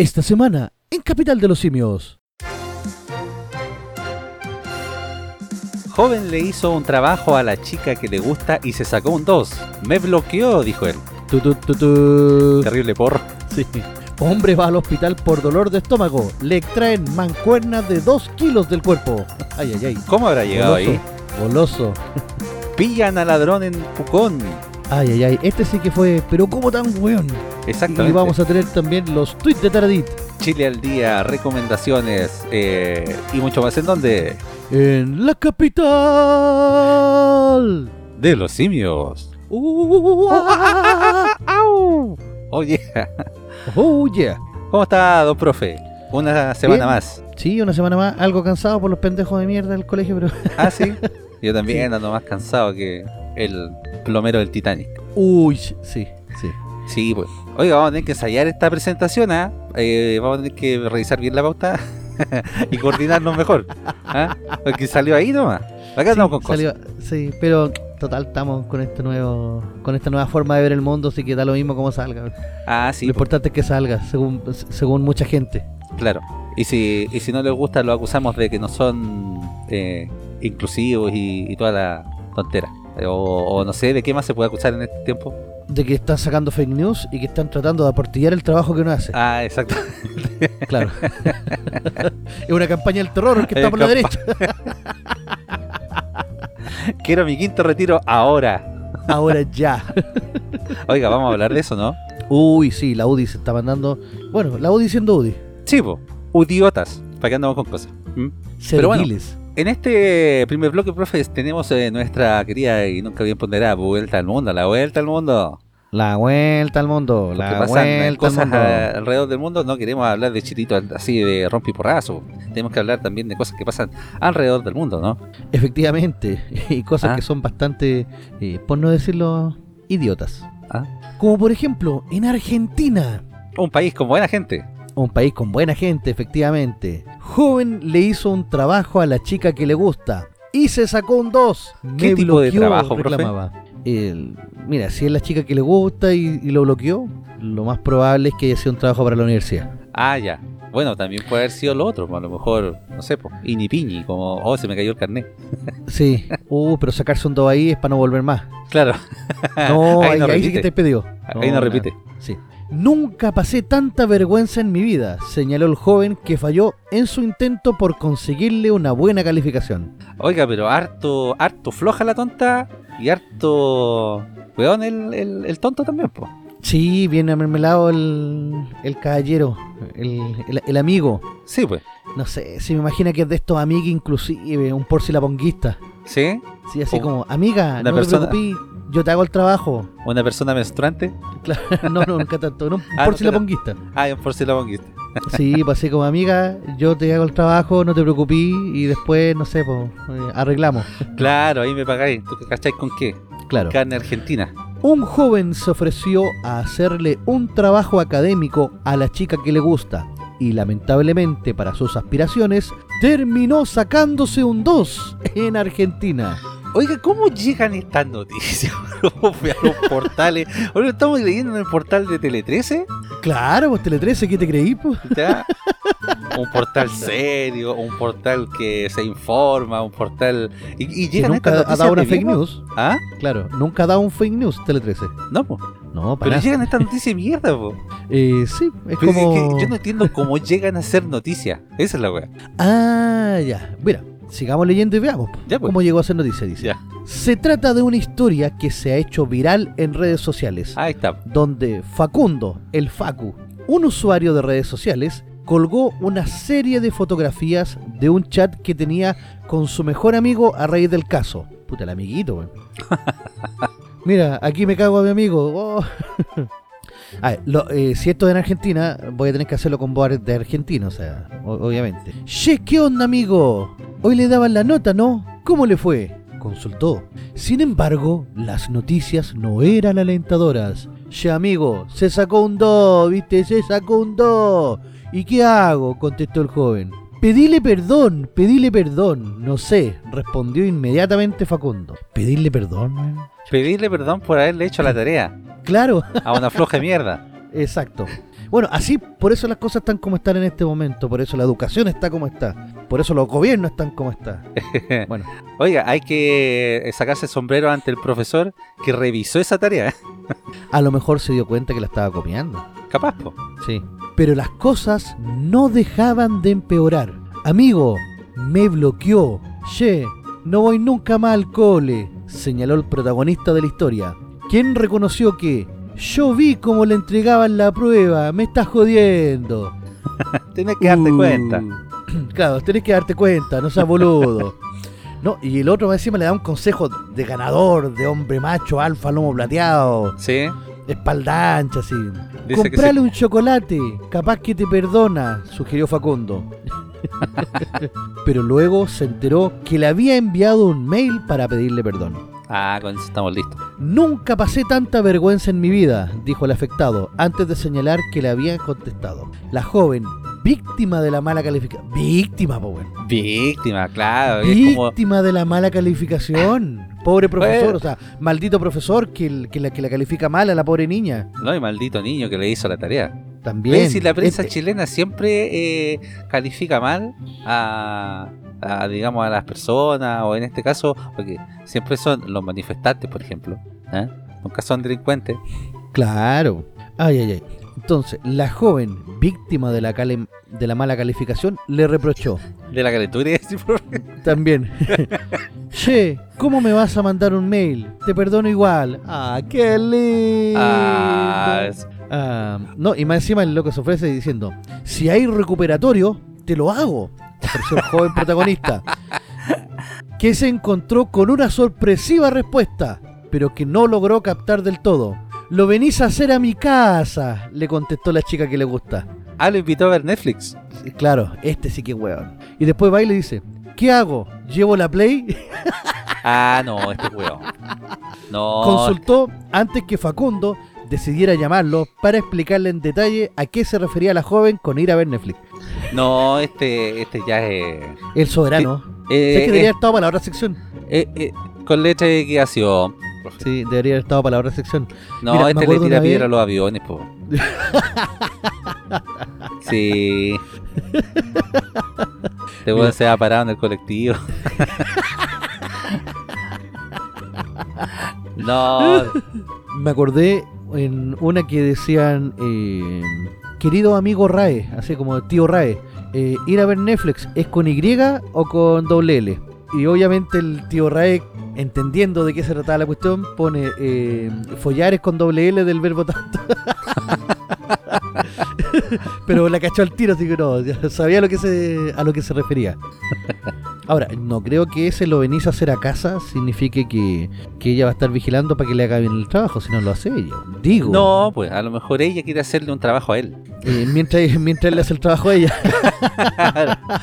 Esta semana, en Capital de los Simios. Joven le hizo un trabajo a la chica que le gusta y se sacó un 2. Me bloqueó, dijo él. Tu, tu, tu, tu. Terrible porro. Sí. Hombre va al hospital por dolor de estómago. Le extraen mancuernas de 2 kilos del cuerpo. Ay, ay, ay. ¿Cómo habrá llegado Goloso. ahí? Goloso. Pillan al ladrón en Pucón. Ay, ay, ay. Este sí que fue, pero ¿cómo tan weón? Exactamente. Y vamos a tener también los tweets de Taradit. Chile al día, recomendaciones eh, y mucho más. ¿En dónde? En la capital. De los simios. Uh, ah, ¡Au! Oye, oh, yeah. ¿cómo está, don profe? Una semana Bien. más. Sí, una semana más, algo cansado por los pendejos de mierda del colegio, pero... Ah, sí. Yo también ando más cansado que el plomero del Titanic. Uy, sí, sí. Sí, pues. Oiga, vamos a tener que ensayar esta presentación, ¿ah? Eh, vamos a tener que revisar bien la pauta y coordinarnos mejor. ¿ah? Porque salió ahí nomás. Acá Sí, estamos con cosas. salió- sí, pero total estamos con este nuevo con esta nueva forma de ver el mundo, así que da lo mismo como salga. Ah, sí, lo importante es que salga, según según mucha gente. claro. Y si, y si no les gusta, lo acusamos de que no son eh, inclusivos y, y toda la tontera. Eh, O, o no sé, ¿de qué más se puede acusar en este tiempo? De que están sacando fake news y que están tratando de aportillar el trabajo que uno hace. Ah, exacto. Claro. es una campaña del terror que está Eh, por la derecha. Quiero mi quinto retiro ahora. Ahora ya. Oiga, vamos a hablar de eso, ¿no? Uy, sí, la UDI se está mandando. Bueno, la UDI siendo UDI. Sí, po. Udiotas. ¿Para qué andamos con cosas? ¿Mm? Pero bueno. En este primer bloque, profe, tenemos eh, nuestra querida y nunca bien ponderada vuelta al mundo, la vuelta al mundo. La vuelta al mundo. Porque La pasan vuelta al cosas mundo. alrededor del mundo, no queremos hablar de chiritos así de rompiporrazo. Tenemos que hablar también de cosas que pasan alrededor del mundo, ¿no? Efectivamente. Y cosas Ah. que son bastante, eh, por no decirlo, idiotas. Ah. Como por ejemplo, en Argentina. Un país con buena gente. Un país con buena gente, efectivamente. Joven le hizo un trabajo a la chica que le gusta. Y se sacó un 2. ¿Qué tipo de trabajo, profe? reclamaba. El- mira, si es la chica que le gusta y, y lo bloqueó, lo más probable es que haya sido un trabajo para la universidad. Ah, ya. Bueno, también puede haber sido lo otro, a lo mejor, no sé, pues, piñi, como, oh, se me cayó el carnet. Sí. Uh, pero sacarse un 2 ahí es para no volver más. Claro. No, Ahí ahí, no ahí sí que te pedido. Ahí no repite. Sí. Nunca pasé tanta vergüenza en mi vida, señaló el joven que falló en su intento por conseguirle una buena calificación. Oiga, pero harto, harto floja la tonta y harto, weón, el, el, el tonto también, pues. Sí, viene mermelado el, el caballero, el, el- el amigo. Sí, pues. No sé, se me imagina que es de estos amigos inclusive, un porcilaponguista. ¿Sí? Sí, así Oh, como, amiga, no persona- te preocupes, yo te hago el trabajo. Una persona menstruante. Claro, no, no, nunca tanto, no, un Ah, no, porcilaponguista. Ah, un porcelabonguista. Sí, pues así como, amiga, yo te hago el trabajo, no te preocupes, y después, no sé, pues, eh, arreglamos. Claro, ahí me pagáis. ¿Tú cacháis con qué? Claro. Carne argentina. Un joven se ofreció a hacerle un trabajo académico a la chica que le gusta y lamentablemente para sus aspiraciones terminó sacándose un 2 en Argentina. Oiga, ¿cómo llegan estas noticias? ¿Cómo fue a los portales? Oye, estamos leyendo en el portal de Tele 13. Claro, pues Tele 13, ¿qué te creí? pues? Un portal serio, un portal que se informa, un portal. Y, y llegan nunca estas ha dado una fake news. ¿Ah? Claro, nunca ha dado un fake news Tele 13. No, pues. No, para Pero nada. llegan estas noticias de mierda, po. Eh, sí, es Pero es como... que yo no entiendo cómo llegan a ser noticias. Esa es la wea. Ah, ya. Mira, sigamos leyendo y veamos Ya, pues. cómo llegó a ser noticia, dice. Ya. Se trata de una historia que se ha hecho viral en redes sociales. Ahí está. donde Facundo, el Facu, un usuario de redes sociales, colgó una serie de fotografías de un chat que tenía con su mejor amigo a raíz del caso. Puta, el amiguito, weón. Mira, aquí me cago a mi amigo. Oh. A ver, lo- eh, si esto es en Argentina, voy a tener que hacerlo con voz de argentino, o sea, o- obviamente. Che, ¿qué onda, amigo? Hoy le daban la nota, ¿no? ¿Cómo le fue? Consultó. Sin embargo, las noticias no eran alentadoras. Che, amigo, se sacó un 2, ¿viste? Se sacó un 2. ¿Y qué hago? contestó el joven. Pedile perdón, pedile perdón. No sé, respondió inmediatamente Facundo. ¿Pedirle perdón? weón? Pedirle perdón por haberle hecho la tarea Claro, a una floja mierda. Exacto. Bueno, así, por eso las cosas están como están en este momento, por eso la educación está como está, por eso los gobiernos están como están. Bueno, Oiga, hay que sacarse el sombrero ante el profesor que revisó esa tarea. a lo mejor se dio cuenta que la estaba copiando. Capaz, po. Sí. Pero las cosas no dejaban de empeorar. Amigo, me bloqueó. Che, no voy nunca más al cole, señaló el protagonista de la historia, quien reconoció que yo vi cómo le entregaban la prueba, me estás jodiendo. Tienes que darte Uh, cuenta. Claro, tenés que darte cuenta, no seas boludo. No, y el otro más encima le da un consejo de ganador, de hombre macho, alfa, lomo plateado, Sí. espalda ancha, así. Dice Comprale un chocolate, capaz que te perdona, sugirió Facundo. Pero luego se enteró que le había enviado un mail para pedirle perdón. Ah, con eso estamos listos. Nunca pasé tanta vergüenza en mi vida, dijo el afectado, antes de señalar que le habían contestado. La joven, víctima de la mala calificación. Víctima, po, weón. Víctima, claro. Es como, Víctima de la mala calificación. Pobre profesor, Bueno. o sea, maldito profesor que, el- que la, que la califica mal a la pobre niña. no, y maldito niño que le hizo la tarea. También. ¿Ves? Si la prensa Este- chilena siempre eh, califica mal a, a, digamos, a las personas, o en este caso, porque siempre son los manifestantes, por ejemplo. ¿eh? Nunca son delincuentes. Claro. Ay, ay, ay. Entonces, la joven, víctima de la, de la mala calificación, le reprochó. De la calentura También. che, ¿cómo me vas a mandar un mail? Te perdono igual. Ah, qué lindo. Ah, es- Ah, no, y más encima el loco se ofrece diciendo, si hay recuperatorio, te lo hago. El joven protagonista. Que se encontró con una sorpresiva respuesta, pero que no logró captar del todo. Lo venís a hacer a mi casa, le contestó la chica que le gusta. Ah, lo invitó a ver Netflix. Claro, este sí que es weón. Y después va y le dice, ¿qué hago? ¿Llevo la Play? Ah, no, este weón. No, Consultó antes que Facundo decidiera llamarlo para explicarle en detalle a qué se refería la joven con ir a ver Netflix. no, este, este ya es. El soberano. eh, ¿Sabes que debería eh, haber estado para la otra sección? eh, eh, con letra de Sí, debería haber estado para la otra sección. No, Mira, este le tira piedra a los aviones, po. sí. Este weón Mira. se ha parado en el colectivo. no, Me acordé en una que decían, eh, querido amigo Rae, así como tío Rae, eh, ir a ver Netflix, ¿es con Y o con doble L? Y obviamente el tío Rae, entendiendo de qué se trataba la cuestión, pone eh, follar es con doble L del verbo tanto. Pero la cachó al tiro, así que no, sabía a lo que se, a lo que se refería. Ahora, no creo que ese lo venís a hacer a casa signifique que, que ella va a estar vigilando para que le haga bien el trabajo, si no lo hace ella. Digo, no, pues a lo mejor ella quiere hacerle un trabajo a él. eh, mientras, mientras él le hace el trabajo a ella.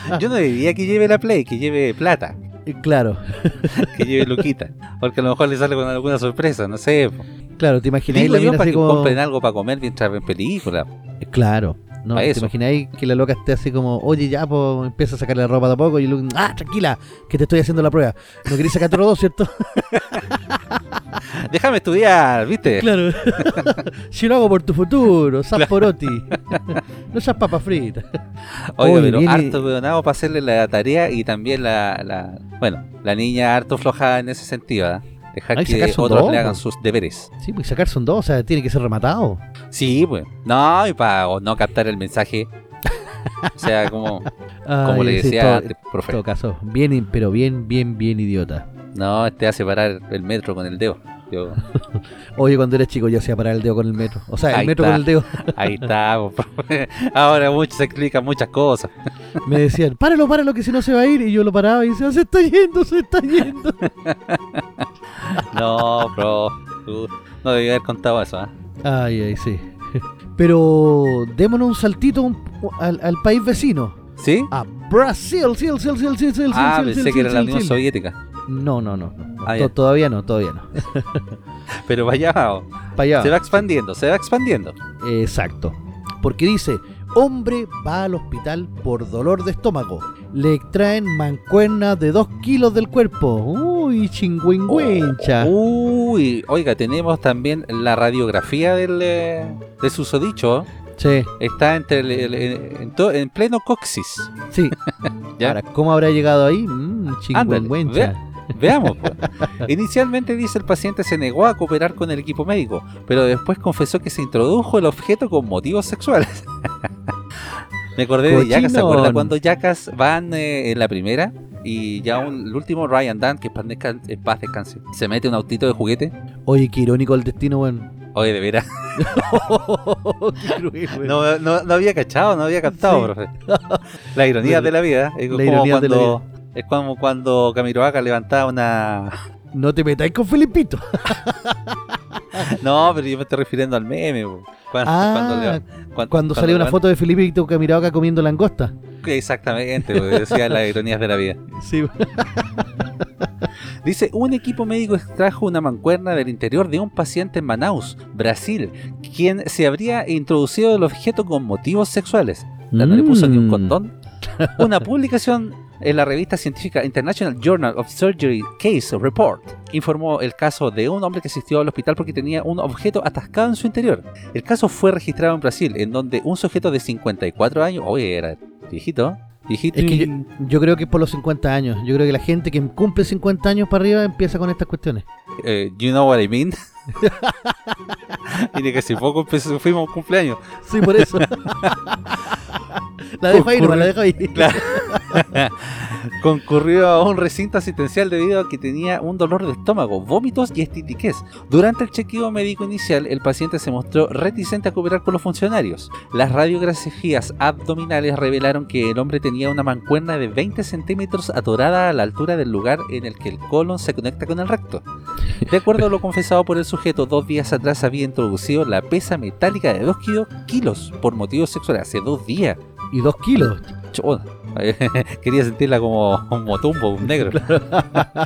Yo no diría que lleve la play, que lleve plata, claro, que lleve luquita. Porque a lo mejor le sale con alguna sorpresa, no sé. po. claro, te imagináis Digo la yo para así que como... compren algo para comer mientras ven película. Eh, Claro. No, ¿Te eso. imagináis que la loca esté así como, oye, ya, pues empieza a sacarle la ropa de a poco y luego, ah, tranquila, que te estoy haciendo la prueba. No queréis sacar otro dos, ¿cierto? Déjame estudiar, ¿viste? claro. si lo hago por tu futuro, Saporoti. no seas papa frita. Oiga, Oye, pero viene- harto peonado para hacerle la tarea y también la, la- bueno, la niña harto flojada en ese sentido, ¿ah? Dejar Ay, que otros dos, le hagan sus deberes. Sí, pues sacarse un dos, o sea, tiene que ser rematado. Sí, pues. No, y para no captar el mensaje. O sea, como, como Ay, le sí, decía todo- antes, En profe. todo caso, bien, pero bien, bien, bien idiota. No, este hace parar el metro con el dedo. Yo, Oye, cuando eres chico yo hacía parar el dedo con el metro. O sea, el Ahí metro está. con el dedo. ahí está. Ahora mucho se explican muchas cosas. Me decían, páralo, páralo, que si no se va a ir. Y yo lo paraba y decía, se está yendo, se está yendo. No, bro. Uh, no debía haber contado eso, ¿ah? Ay, ay, sí. Pero démonos un saltito un- al, al país vecino. ¿Sí? A Brasil, sí, sí, sí, sí, sí, sí, Ah, sí, pensé sí, que era sí, la Unión sí. Soviética. No, no, no. no. Ah, To- todavía no, todavía no. Pero vaya, oh, allá. se va expandiendo, se va expandiendo. Exacto. Porque dice, hombre va al hospital por dolor de estómago. Le extraen mancuerna de 2 kilos del cuerpo. Uy, chingüengüencha. Uy, oiga, tenemos también la radiografía del, eh, de susodicho. Sí, Está entre el- el- en, to- en pleno coxis. sí. ¿Ya? Ahora, ¿cómo habrá llegado ahí? Mmm, chingüengüencha. Veamos. pues. Inicialmente dice el paciente se negó a cooperar con el equipo médico, pero después confesó que se introdujo el objeto con motivos sexuales. Me acordé de Yacas, ¿se acuerda Cochinón. cuando Yacas van eh, en la primera? Y ya un- el último, Ryan Dan, que en paz descanse, se mete un autito de juguete. Oye, qué irónico el destino, weón. Oye, de veras. Weón. No, no, no había cachado, no había captado, Sí. profe. La ironía de la vida. Es La como ironía de la cuando, es como cuando Camiroaga levantaba una. No te metáis con Felipito. No, pero yo me estoy refiriendo al meme. po. Cuando, Ah, cuando, salió una foto de Felipito Camirao comiendo langosta. Exactamente, decía las ironías de la vida. Sí. Dice, un equipo médico extrajo una mancuerna del interior de un paciente en Manaus, Brasil, quien se habría introducido el objeto con motivos sexuales. No le puso ni un Mm. condón. Una publicación en la revista científica International Journal of Surgery Case Report informó el caso de un hombre que asistió al hospital porque tenía un objeto atascado en su interior. El caso fue registrado en Brasil, en donde un sujeto de 54 años, oye, era viejito, viejito Es que y- Yo creo que es por los 50 años. Yo creo que la gente que cumple 50 años para arriba empieza con estas cuestiones. eh, you know what I mean. y de que hace poco empezó- fuimos a un cumpleaños. Sí, por eso. la dejo ahí, nomás, la dejo ahí. Claro. Concurrió a un recinto asistencial debido a que tenía un dolor de estómago, vómitos y estitiquez. Durante el chequeo médico inicial, el paciente se mostró reticente a cooperar con los funcionarios. Las radiografías abdominales revelaron que el hombre tenía una mancuerna de 20 centímetros atorada a la altura del lugar en el que el colon se conecta con el recto. De acuerdo a lo confesado por el sujeto, dos días atrás había introducido la pesa metálica de 2 kilos por motivos sexuales. Hace dos días. Y dos kilos. Chona. Quería sentirla como un motumbo, un negro.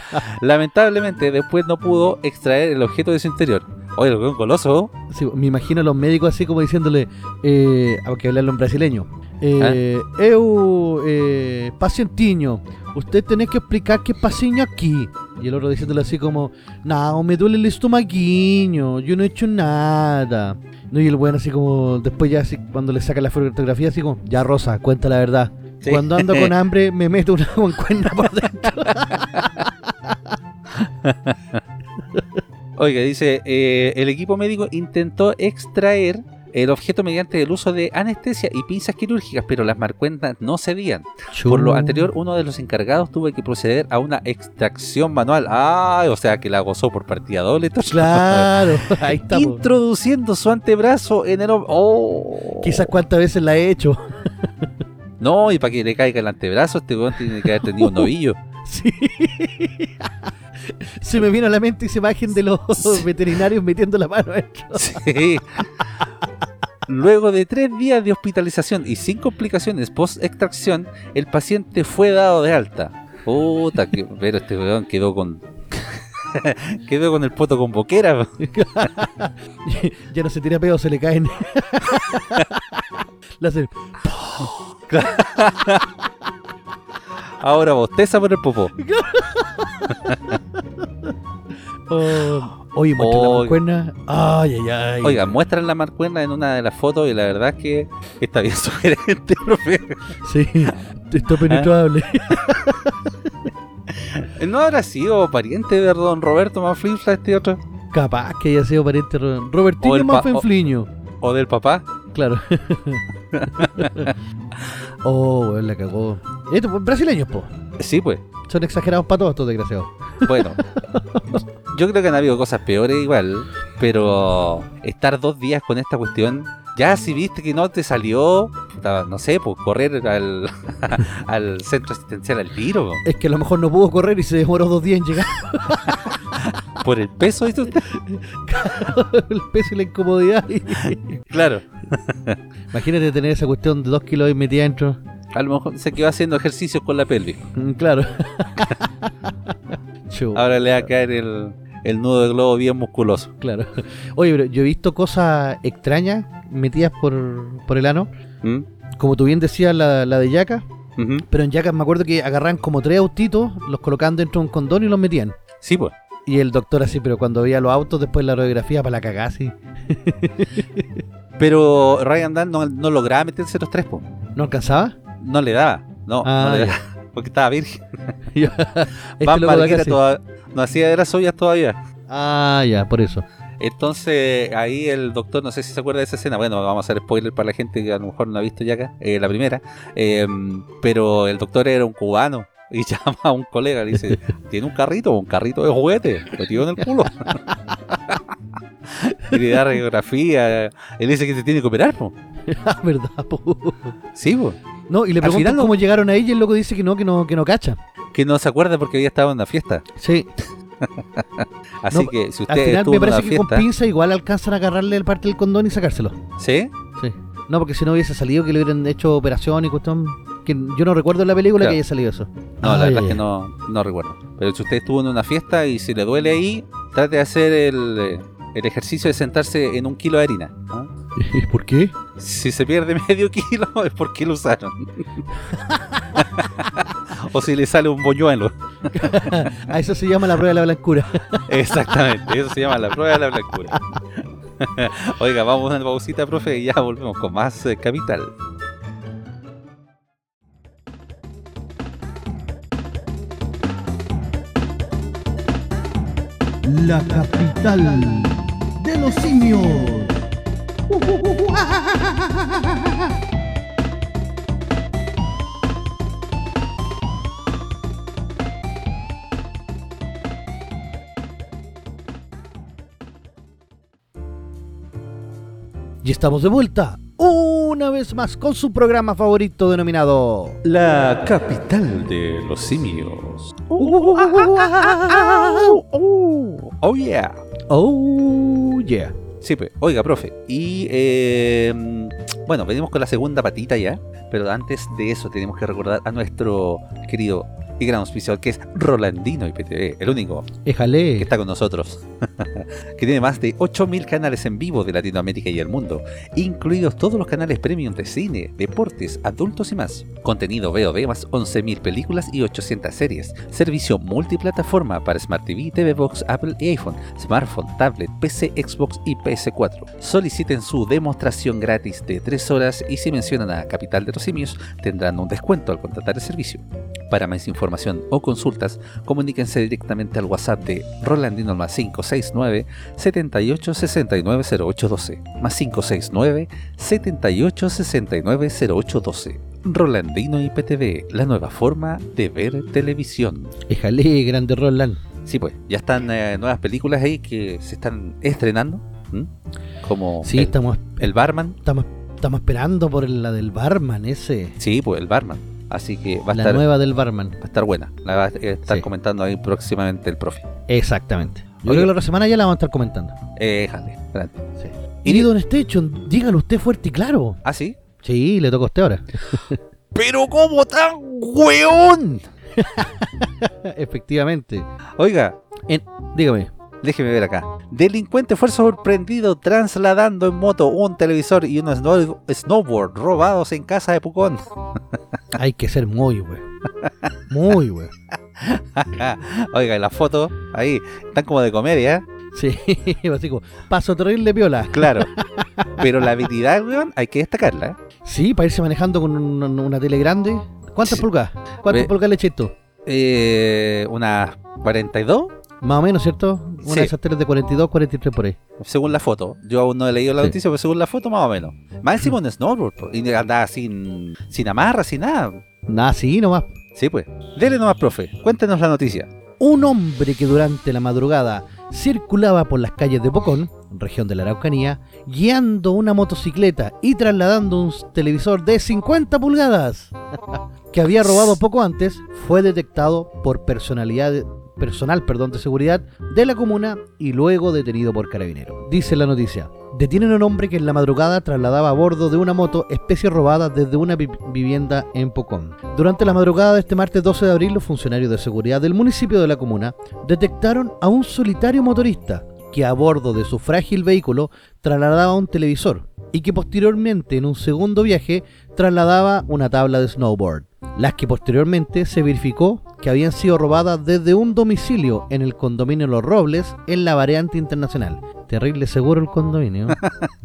Lamentablemente, después no pudo extraer el objeto de su interior. Oye, lo que un coloso. Sí, me imagino a los médicos así como diciéndole, eh, hay que hablarlo en brasileño. Eh, Eu, eh, pacientiño, usted tenés que explicar qué pasiño aquí. Y el otro diciéndole así como, no, me duele el estomaguiño, yo no he hecho nada. No, y el bueno así como, después ya así, cuando le saca la fotografía así como, ya Rosa, cuenta la verdad. Sí. Cuando ando con hambre me meto una mancuerna por dentro. Oiga, dice, eh, el equipo médico intentó extraer el objeto mediante el uso de anestesia y pinzas quirúrgicas, pero las marcuentas no cedían. Por lo anterior, uno de los encargados tuvo que proceder a una extracción manual. Ah, o sea que la gozó por partida doble. Claro, ahí está. Introduciendo su antebrazo en el... Oh. Quizás cuántas veces la he hecho. No, y para que le caiga el antebrazo, este weón tiene que haber tenido un novillo. Sí. Se me vino a la mente esa imagen de los veterinarios metiendo la mano adentro. Sí. Luego de tres días de hospitalización y sin complicaciones post-extracción, el paciente fue dado de alta. Puta, que, pero este weón quedó con. quedó con el poto con boquera. ya no se tira pedo, se le caen. Hacen, Ahora bosteza por el popó. oh, Oye, muestra la Oiga. mancuerna. Ay, ay, ay. Oiga, muestran la marcuerna en una de las fotos y la verdad es que está bien sugerente, profe. Sí, está penetrable. ¿No habrá sido pariente de don Roberto Manflinfla este otro? Capaz que haya sido pariente de O Robertino el pa- Manfenfliño. ¿O del papá? Claro. oh, weón, la cagó. Esto, pues, brasileños, po. Sí, pues. Son exagerados para todos estos desgraciados. Bueno, yo creo que han habido cosas peores igual, pero estar dos días con esta cuestión, ya si viste que no te salió, no sé, pues correr al, al centro asistencial al tiro, Es que a lo mejor no pudo correr y se demoró dos días en llegar. por el peso, ¿viste? el peso y la incomodidad. claro. Imagínate tener esa cuestión de dos kilos y metida dentro. A lo mejor se quedó haciendo ejercicios con la pelvis. Mm, Claro. Ahora le va a caer el, el nudo de globo bien musculoso. Claro. Oye, pero yo he visto cosas extrañas metidas por, por el ano. ¿Mm? Como tú bien decías, la, la de. Ujú. Pero en Yaca me acuerdo que agarran como tres autitos, los colocaban dentro de un condón y los metían. Sí, pues. Y el doctor así, pero cuando veía los autos después de la radiografía para la cagada, así. Pero Ryan Dunn no, no lograba meterse los tres, pues. ¿No alcanzaba? No le daba. No, Ah, no le ya. daba. Porque estaba virgen. Este Van Marguera toda- no hacía de las ollas todavía. Ah, ya, por eso. Entonces ahí el doctor, no sé si se acuerda de esa escena, bueno, vamos a hacer spoiler para la gente que a lo mejor no ha visto ya acá, eh, la primera, Eh, pero el doctor era un cubano y llama a un colega, le dice, ¿tiene un carrito? Un carrito de juguete, metido en el culo. y le da radiografía, él dice que se tiene que operar, po. Ah, ¿Verdad? po? Sí, po. No, y le Al preguntan final no- cómo llegaron ahí y el loco dice que no, que no, que no cacha. que no se acuerda porque había estado en una fiesta. Sí, Así No, que si al usted final estuvo me parece que con fiesta, pinza igual alcanzan a agarrarle el parte del condón y sacárselo. ¿sí? Sí. No, porque si no hubiese salido que le hubieran hecho operación y cuestión. Que yo no recuerdo en la película Claro. que haya salido eso. No, la Ay, verdad es que no, no recuerdo. Pero si usted estuvo en una fiesta y si le duele ahí, trate de hacer el, eh, el ejercicio de sentarse en un kilo de harina. ¿ah? ¿Y por qué? Si se pierde medio kilo es porque lo usaron. o si le sale un boñuelo. A eso se llama la prueba de la blancura. Exactamente, eso se llama la prueba de la blancura. Oiga, vamos a una pausita, profe, y ya volvemos con más eh, Capital. La capital de los simios. Y estamos de vuelta una vez más con su programa favorito denominado La capital de los simios. Oh yeah. Oh yeah. Sí, pues. Oiga, profe. Y eh, bueno, venimos con la segunda patita ya. Pero antes de eso tenemos que recordar a nuestro querido y gran auspiciador que es Rolandino IPTV, el único que está con nosotros. que tiene más de 8.000 canales en vivo de Latinoamérica y el mundo, incluidos todos los canales premium de cine, deportes, adultos y más. Contenido VOD más 11.000 películas y 800 series. Servicio multiplataforma para Smart TV, TV Box, Apple y iPhone, smartphone, tablet, PC, Xbox y PS4. Soliciten su demostración gratis de 3 horas y si mencionan a Capital de los Simios tendrán un descuento al contratar el servicio. Para más información o consultas, comuníquense directamente al WhatsApp de Rolandino más 569 78 69 0812 más 569 78 69 0812 Rolandino IPTV, la nueva forma de ver televisión. Éjale, grande Roland. Sí, pues, ya están eh, nuevas películas ahí que se están estrenando, como Sí, el, estamos, el Barman. estamos, estamos esperando por la del barman ese. Sí, pues el Barman. Así que va a, la estar, nueva del barman. va a estar buena. La va a estar Sí. comentando ahí próximamente el profe. Exactamente. Yo Oye. creo que la otra semana ya la vamos a estar comentando. Eh, jale, grande. Sí. Y- Y Don Station, dígalo usted fuerte y claro. ¿Ah, sí? Sí, le toca a usted ahora. Pero ¿cómo tan weón? Efectivamente. Oiga, Dígame. Déjeme ver acá. Delincuente fue sorprendido trasladando en moto un televisor y un snow- snowboard robados en casa de Pucón. Hay que ser muy, güey. Muy, güey. Oiga, y la foto ahí están como de comedia, Sí, así como, paso terrible piola. claro. Pero la habilidad, weón, hay que destacarla. ¿eh? Sí, para irse manejando con una, una tele grande. ¿Cuántas Sí. pulgadas? ¿Cuántas Ve- pulgadas le eché esto? Eh, unas 42, Más o menos, ¿cierto? Una Sí. de esas teles de 42, 43 por ahí. según la foto. Yo aún no he leído la Sí. noticia, pero según la foto, más o menos. Más encima un snowboard, po, y andaba sin, sin amarra, sin nada. Nada, sí, nomás. Sí, pues. Dele nomás, profe. Cuéntenos la noticia. Un hombre que durante la madrugada circulaba por las calles de Pocón, región de la Araucanía, guiando una motocicleta y trasladando un televisor de 50 pulgadas que había robado poco antes, fue detectado por personalidad personal perdón, de seguridad de la comuna y luego detenido por carabinero. Dice la noticia. Detienen a un hombre que en la madrugada trasladaba a bordo de una moto especie robada desde una vi- vivienda en Pocón. Durante la madrugada de este martes 12 de abril, los funcionarios de seguridad del municipio de la comuna detectaron a un solitario motorista que a bordo de su frágil vehículo trasladaba un televisor y que posteriormente en un segundo viaje trasladaba una tabla de snowboard, las que posteriormente se verificó que habían sido robadas desde un domicilio en el condominio Los Robles en la variante internacional. Terrible seguro el condominio.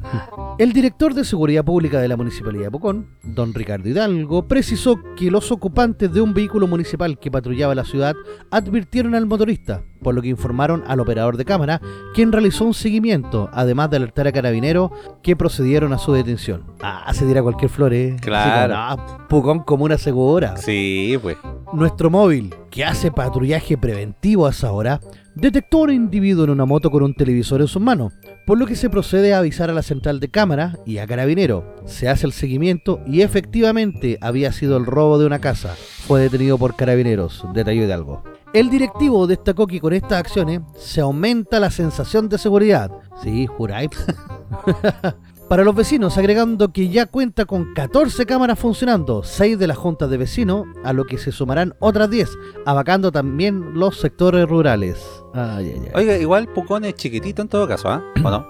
el director de Seguridad Pública de la Municipalidad de Pucón, don Ricardo Hidalgo, precisó que los ocupantes de un vehículo municipal que patrullaba la ciudad advirtieron al motorista, por lo que informaron al operador de cámara, quien realizó un seguimiento, además de alertar a carabineros que procedieron a su detención. Ah, se dirá cualquier flor, ¿eh? Claro. Ah, Pucón como una segura. Sí, pues. Nuestro móvil, que hace patrullaje preventivo a esa hora, detectó a un individuo en una moto con un televisor en sus manos, por lo que se procede a avisar a la central de cámara y a carabinero. Se hace el seguimiento y efectivamente había sido el robo de una casa. Fue detenido por carabineros, detalló algo. El directivo destacó que con estas acciones se aumenta la sensación de seguridad. Sí, juráis. Para los vecinos, agregando que ya cuenta con 14 cámaras funcionando, 6 de las juntas de vecinos, a lo que se sumarán otras 10, abacando también los sectores rurales. Ay, ay, ay. Oiga, igual Pucón es chiquitito en todo caso, ¿ah? ¿O no?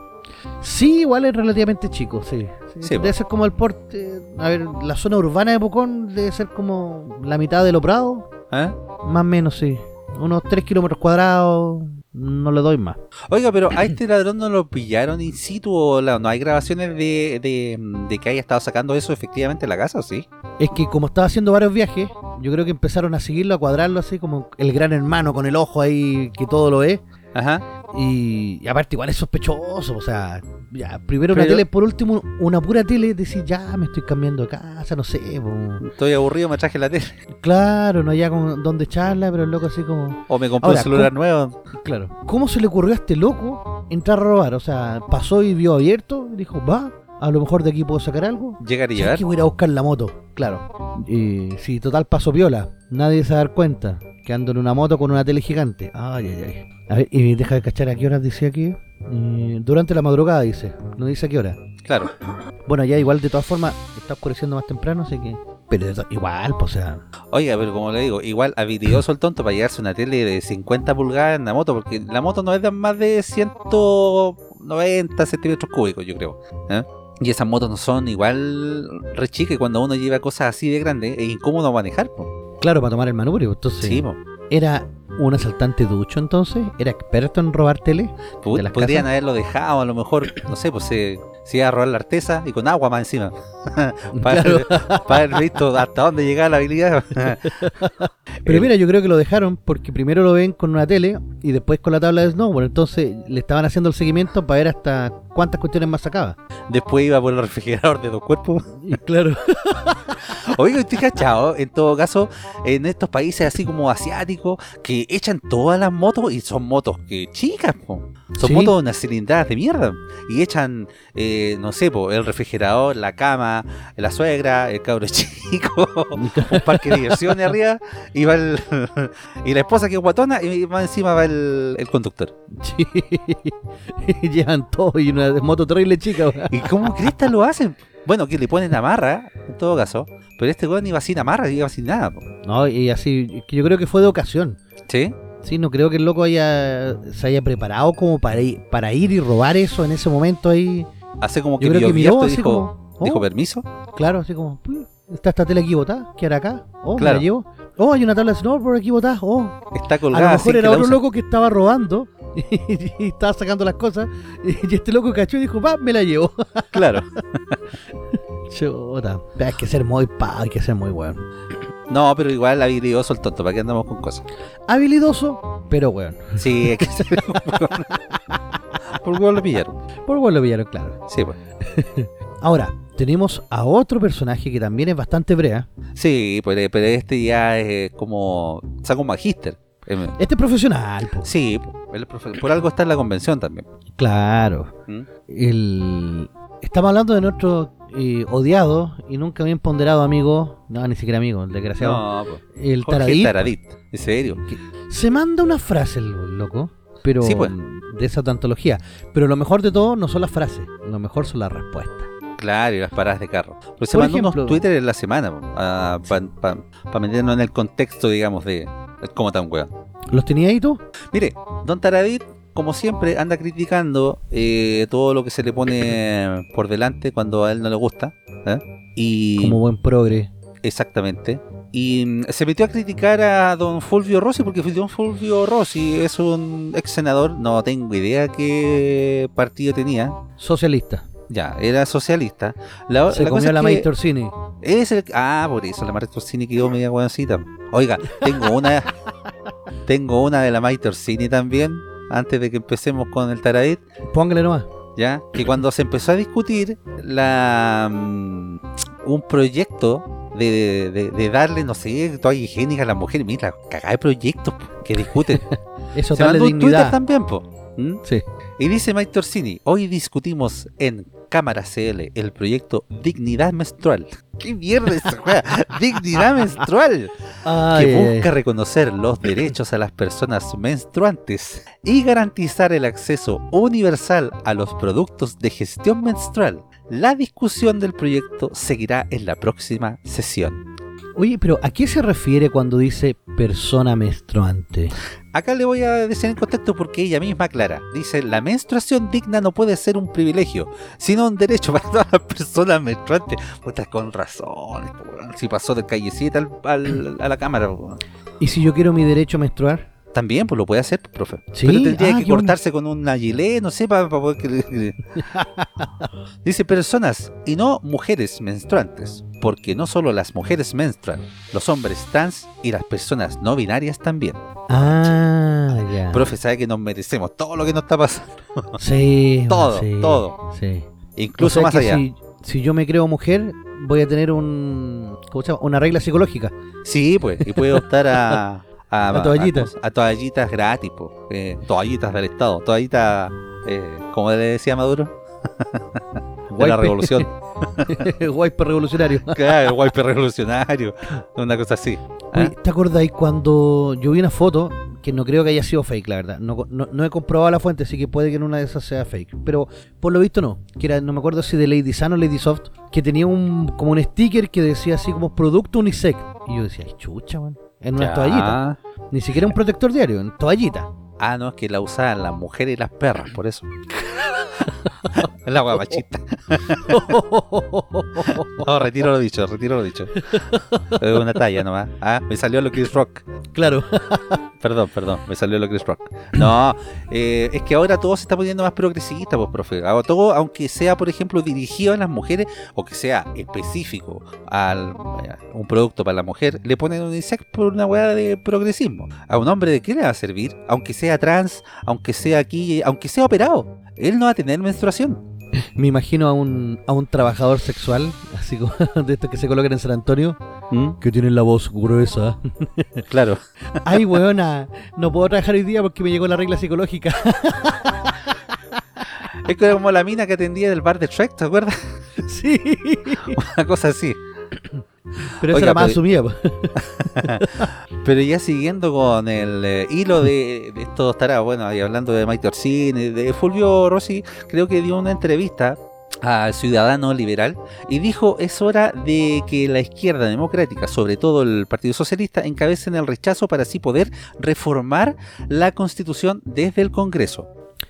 Sí, igual es relativamente chico, sí. Sí, Sí, debe po. ser como el porte... A ver, la zona urbana de Pucón debe ser como la mitad de lo Prado, ¿Eh? más o menos, sí. Unos 3 kilómetros cuadrados, no le doy más. Oiga, pero a este ladrón no lo pillaron in situ o la- no hay grabaciones de, de, de que haya estado sacando eso efectivamente en la casa, ¿o sí? Es que como estaba haciendo varios viajes, yo creo que empezaron a seguirlo, a cuadrarlo así como el gran hermano con el ojo ahí que todo lo ve. Ajá. Y, y aparte igual es sospechoso, o sea, ya, primero una tele, por último una pura tele, decir ya me estoy cambiando de casa, no sé, po. Estoy aburrido, me traje la tele. claro, no haya con dónde echarla, pero el loco así como, O me compré un celular nuevo. claro, ¿cómo se le ocurrió a este loco entrar a robar? O sea, pasó y vio abierto, dijo, va, a lo mejor de aquí puedo sacar algo. Llegar y ¿Sabes llevar. que voy a ir a buscar la moto? Claro. Y si total paso viola, nadie se va a dar cuenta que ando en una moto con una tele gigante. Ay, ay, ay. A ver, y deja de cachar a qué horas dice aquí. Eh, durante la madrugada dice, no dice a qué hora. Claro. Bueno, ya igual de todas formas está oscureciendo más temprano, así que... Pero igual, pues, o sea... Oiga, pero como le digo, igual habilidoso el tonto para llevarse una tele de 50 pulgadas en la moto, porque la moto no es de más de 190 centímetros cúbicos, yo creo. ¿eh? Y esas motos no son igual re chicas, cuando uno lleva cosas así de grandes, es incómodo manejar. po. Claro, para tomar el manubrio, entonces... Sí, po. ¿Era un asaltante ducho entonces? ¿Era experto en robar tele? Pu- ¿De las Podrían casas? haberlo dejado, a lo mejor, no sé, pues se, se iba a robar la artesa y con agua más encima. para, Claro. para haber visto hasta dónde llegaba la habilidad. Pero mira, yo creo que lo dejaron porque primero lo ven con una tele y después con la tabla de snowboard. Entonces le estaban haciendo el seguimiento para ver hasta cuántas cuestiones más sacaba. Después iba por el refrigerador de dos cuerpos. Claro, Oiga, estoy cachado, en todo caso, en estos países así como asiáticos, que echan todas las motos y son motos que chicas, po. Son Sí. motos de unas cilindradas de mierda. Y echan, eh, no sé, po, el refrigerador, la cama, la suegra, el cabro chico, un parque de diversiones arriba, y va el, y la esposa que es guatona, y más encima va el, el conductor. sí. llevan todo y una moto terrible chica. ¿Y cómo Cresta lo hacen? Bueno, que le ponen amarra, en todo caso, pero este weón iba sin amarra, iba sin nada. po. No, y así, yo creo que fue de ocasión. ¿Sí? Sí, no creo que el loco haya se haya preparado como para ir, para ir y robar eso en ese momento ahí. Hace como que Yo creo que miró así dijo, como, oh, dijo permiso. claro, así como, "Pu, está esta tele aquí botada, ¿qué hará acá? Oh, me la llevo. Oh, hay una tabla de snowboard aquí botada. Oh, Está A colgada. lo sin mejor era otro loco que estaba robando y, estaba sacando las cosas y este loco cachó y dijo, va, me la llevo. Claro. Chuta, hay que ser muy pa, hay que ser muy bueno. No, pero igual habilidoso el tonto, ¿para qué andamos con cosas? Habilidoso, pero weón. Sí, es que se Por huevo lo pillaron. Por bueno lo pillaron, claro. Sí, pues. Ahora, tenemos a otro personaje que también es bastante brea. Sí, pero, pero este ya es como. Saca un magíster. Eh, Este es profesional, po. Sí, es profe- por algo está en la convención también. Claro. ¿Mm? El... Estamos hablando de nuestro eh, odiado y nunca bien ponderado amigo, no, ni siquiera amigo, el desgraciado, No, pues. el Jorge. Taradit. En serio. Se manda una frase el loco, pero Sí, pues. de esa antología. Pero lo mejor de todo no son las frases, lo mejor son las respuestas. Claro, y las paradas de carro. Pero se Por mandó ejemplo- unos Twitter en la semana para meternos en el contexto, digamos, de, cómo tan weón. ¿Los tenía ahí tú? Mire, Don Taradit como siempre, anda criticando eh, todo lo que se le pone por delante cuando a él no le gusta. ¿eh? Y Como buen progre. Exactamente. Y mm, se metió a criticar a don Fulvio Rossi porque don Fulvio Rossi es un ex senador, no tengo idea qué partido tenía. Socialista. Ya, era socialista. La, Se la comió cosa la es que Torsini. es el Ah, por eso la May Torsini quedó media guancita. Oiga, tengo una tengo una de la May Torsini también antes de que empecemos con el Taradit. Póngale nomás. ¿ya? Que cuando se empezó a discutir la mm, un proyecto de, de- de darle, no sé, toalla higiénica a las mujeres, mira, cagada de proyectos que discuten. Eso se mandó un Twitter también, po. ¿Mm? Sí. Y dice Mike Torsini, hoy discutimos en Cámara CL el proyecto Dignidad Menstrual. ¿Qué mierda es esa wea? Dignidad Menstrual Ay, que busca reconocer los derechos a las personas menstruantes y garantizar el acceso universal a los productos de gestión menstrual. La discusión del proyecto seguirá en la próxima sesión. Oye, pero ¿a qué se refiere cuando dice persona menstruante? Acá le voy a decir en contexto porque ella misma aclara. Dice, la menstruación digna no puede ser un privilegio, sino un derecho para todas las personas menstruantes. Puta, con razón. Si pasó de callecita al- al- a la cámara. ¿Y si yo quiero mi derecho a menstruar? También, pues lo puede hacer, profe. Sí, Pero tendría ah, que cortarse con una gilet, no sé, para, poder Dice personas y no mujeres menstruantes, porque no solo las mujeres menstruan, los hombres trans y las personas no binarias también. Ah, ya. Profe, sabe que nos merecemos todo lo que nos está pasando, Sí, Todo, sí, todo. Sí. incluso O sea más allá. Si, si yo me creo mujer, voy a tener un. ¿Cómo se llama? Una regla psicológica. Sí, pues, y puede optar a... A, A toallitas. A, toallitas gratis, pues. eh, toallitas del Estado, toallitas, eh, como le decía Maduro, de la revolución. Guaype revolucionario. Claro, el wipe revolucionario, una cosa así. ¿ah? ¿Te acordáis cuando yo vi una foto que no creo que haya sido fake, la verdad? No, no, no he comprobado la fuente, así que puede que en una de esas sea fake. Pero por lo visto no. Que era, no me acuerdo si de Lady Sun o Lady Soft, que tenía un como un sticker que decía así como producto unisex. Y yo decía, ay, chucha, man. En una Ya. toallita. Ni siquiera un protector diario, en toallita. Ah, no, es que la usaban las mujeres y las perras, por eso. la guapachita. No, retiro lo dicho, retiro lo dicho. Es una talla nomás. Ah, me salió lo Chris Rock. claro. Perdón, perdón, me salió lo Chris Rock. No, eh, es que ahora todo se está poniendo más progresista, pues, profe. Todo, aunque sea, por ejemplo, dirigido a las mujeres o que sea específico a un producto para la mujer, le ponen un insecto por una weá de progresismo. A un hombre, ¿de qué le va a servir? Aunque sea trans, aunque sea aquí, aunque sea operado. Él no va a tener menstruación. Me imagino a un, a un trabajador sexual, así como de estos que se colocan en San Antonio, ¿Mm? que tienen la voz gruesa. Claro. Ay, weona, no puedo trabajar hoy día porque me llegó la regla psicológica. Es como la mina que atendía del bar de Shrek, ¿te acuerdas? sí. Una cosa así. Pero Oiga, era más asumida. Pero ya siguiendo con el eh, hilo de, de estos tarados, bueno, y hablando de Mike Orsini, de Fulvio Rossi, creo que dio una entrevista al Ciudadano Liberal y dijo es hora de que la izquierda democrática, sobre todo el Partido Socialista, encabecen el rechazo para así poder reformar la constitución desde el Congreso.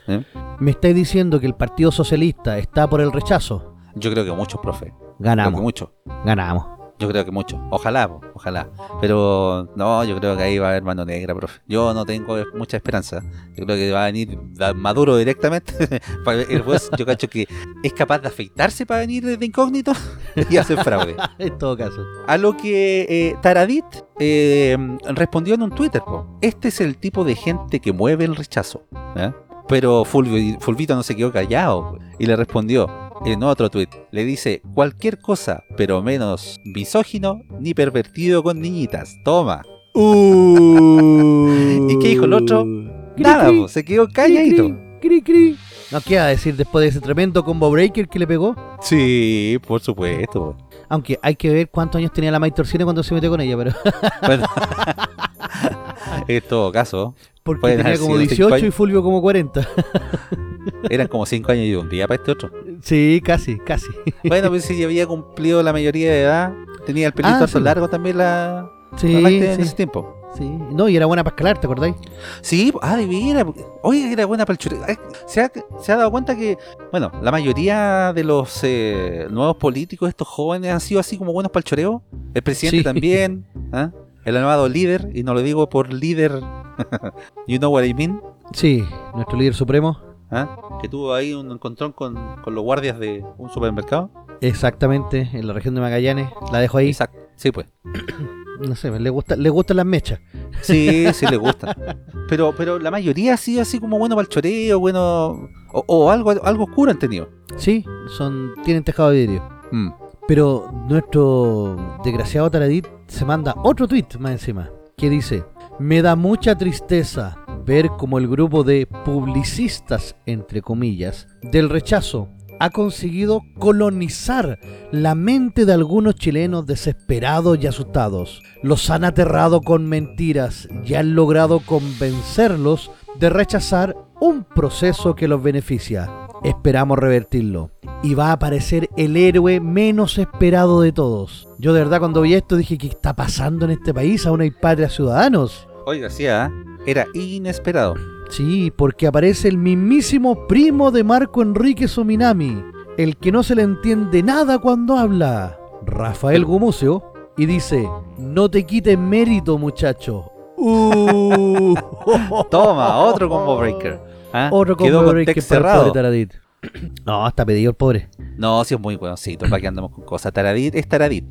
¿Eh? Me estáis diciendo que el Partido Socialista está por el rechazo. Yo creo que muchos, profe. Ganamos, muchos. ganamos. Yo creo que mucho. Ojalá, ojalá. Pero no, yo creo que ahí va a haber mano negra, profe. Yo no tengo mucha esperanza. Yo creo que va a venir Maduro directamente. El juez, yo cacho que es capaz de afeitarse para venir de incógnito y hacer fraude. En todo caso. A lo que eh, Taradit eh, respondió en un Twitter. po. Este es el tipo de gente que mueve el rechazo. ¿eh? Pero Fulvio- Fulvito no se quedó callado po, y le respondió en otro tweet. Le dice cualquier cosa, pero menos misógino ni pervertido con niñitas. Toma. ¿Y qué dijo el otro? Cri, Nada, cri, po, se quedó calladito. cri, cri. No, ¿qué a decir después de ese tremendo combo breaker que le pegó? Sí, por supuesto. Aunque hay que ver cuántos años tenía la May cuando se metió con ella, pero Bueno, en todo caso, porque Pueden tenía como sido cinco 18 y. Fulvio como 40. eran como 5 años y un día para este otro. Sí, casi, casi. Bueno, pues si había cumplido la mayoría de edad, tenía el pelito Ah, sí. largo también la, Sí, la en ese tiempo. Sí. No, y era buena para escalar, ¿te acordáis? Sí, ah, de. Oye, era buena para el choreo. Ay, ¿Se ha, se ha dado cuenta que, bueno, la mayoría de los eh, nuevos políticos, estos jóvenes, han sido así como buenos para el choreo? El presidente Sí. también, ¿ah? El animado líder, y no lo digo por líder, you know what I mean, Sí, nuestro líder supremo. ¿ah? que tuvo ahí un encontrón con, con los guardias de un supermercado. Exactamente, en la región de Magallanes. La dejo ahí. Exacto. Sí, pues. No sé, le, gusta, le gustan las mechas. Sí, sí le gusta. Pero, pero la mayoría ha sido así como bueno para el choreo, bueno. O, o algo, algo oscuro han tenido. Sí, son tienen tejado de vidrio. Mm. Pero nuestro desgraciado Taradit se manda otro tweet más encima, que dice, me da mucha tristeza ver como el grupo de publicistas, entre comillas, del rechazo ha conseguido colonizar la mente de algunos chilenos desesperados y asustados. Los han aterrado con mentiras y han logrado convencerlos de rechazar un proceso que los beneficia. Esperamos revertirlo. Y va a aparecer el héroe menos esperado de todos. Yo de verdad cuando vi esto dije, ¿qué está pasando en este país? Aún hay patria ciudadanos. Oiga, sí, ¿ah? era inesperado. Sí, porque aparece el mismísimo primo de Marco Enrique Sominami, el que no se le entiende nada cuando habla, Rafael Gumucio, y dice, no te quites mérito muchacho. Uh. Toma, otro combo breaker. ¿Ah? Otro Quedó con para el cerrado. pobre Taradit. No, está pedido el pobre. No, sí es muy buenosito. ¿Para qué andamos con cosas? Taradit es Taradit.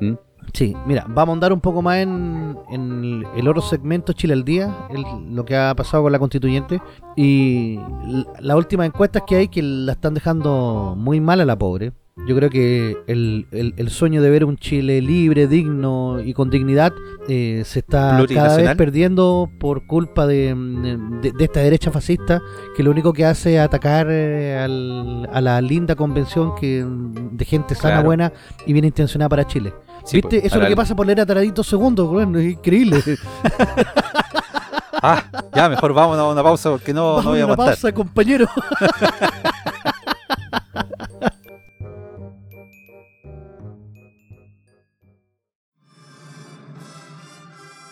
¿Mm? Sí, mira, vamos a andar un poco más en, en el, otro segmento Chile al día, el- lo que ha pasado con la constituyente. Y las últimas encuestas que hay que la están dejando muy mal a la pobre. Yo creo que el, el- el sueño de ver un Chile libre, digno y con dignidad eh, se está cada vez perdiendo por culpa de, de- de esta derecha fascista que lo único que hace es atacar eh, al- a la linda convención que de gente sana, Claro. buena y bien intencionada para Chile. Sí, ¿Viste? pues, Eso es lo que pasa por leer a Taradito segundo, weón, es increíble. Ah, ya, mejor vámonos a una pausa porque no, no Vamos voy a a una aguantar. pausa, compañero.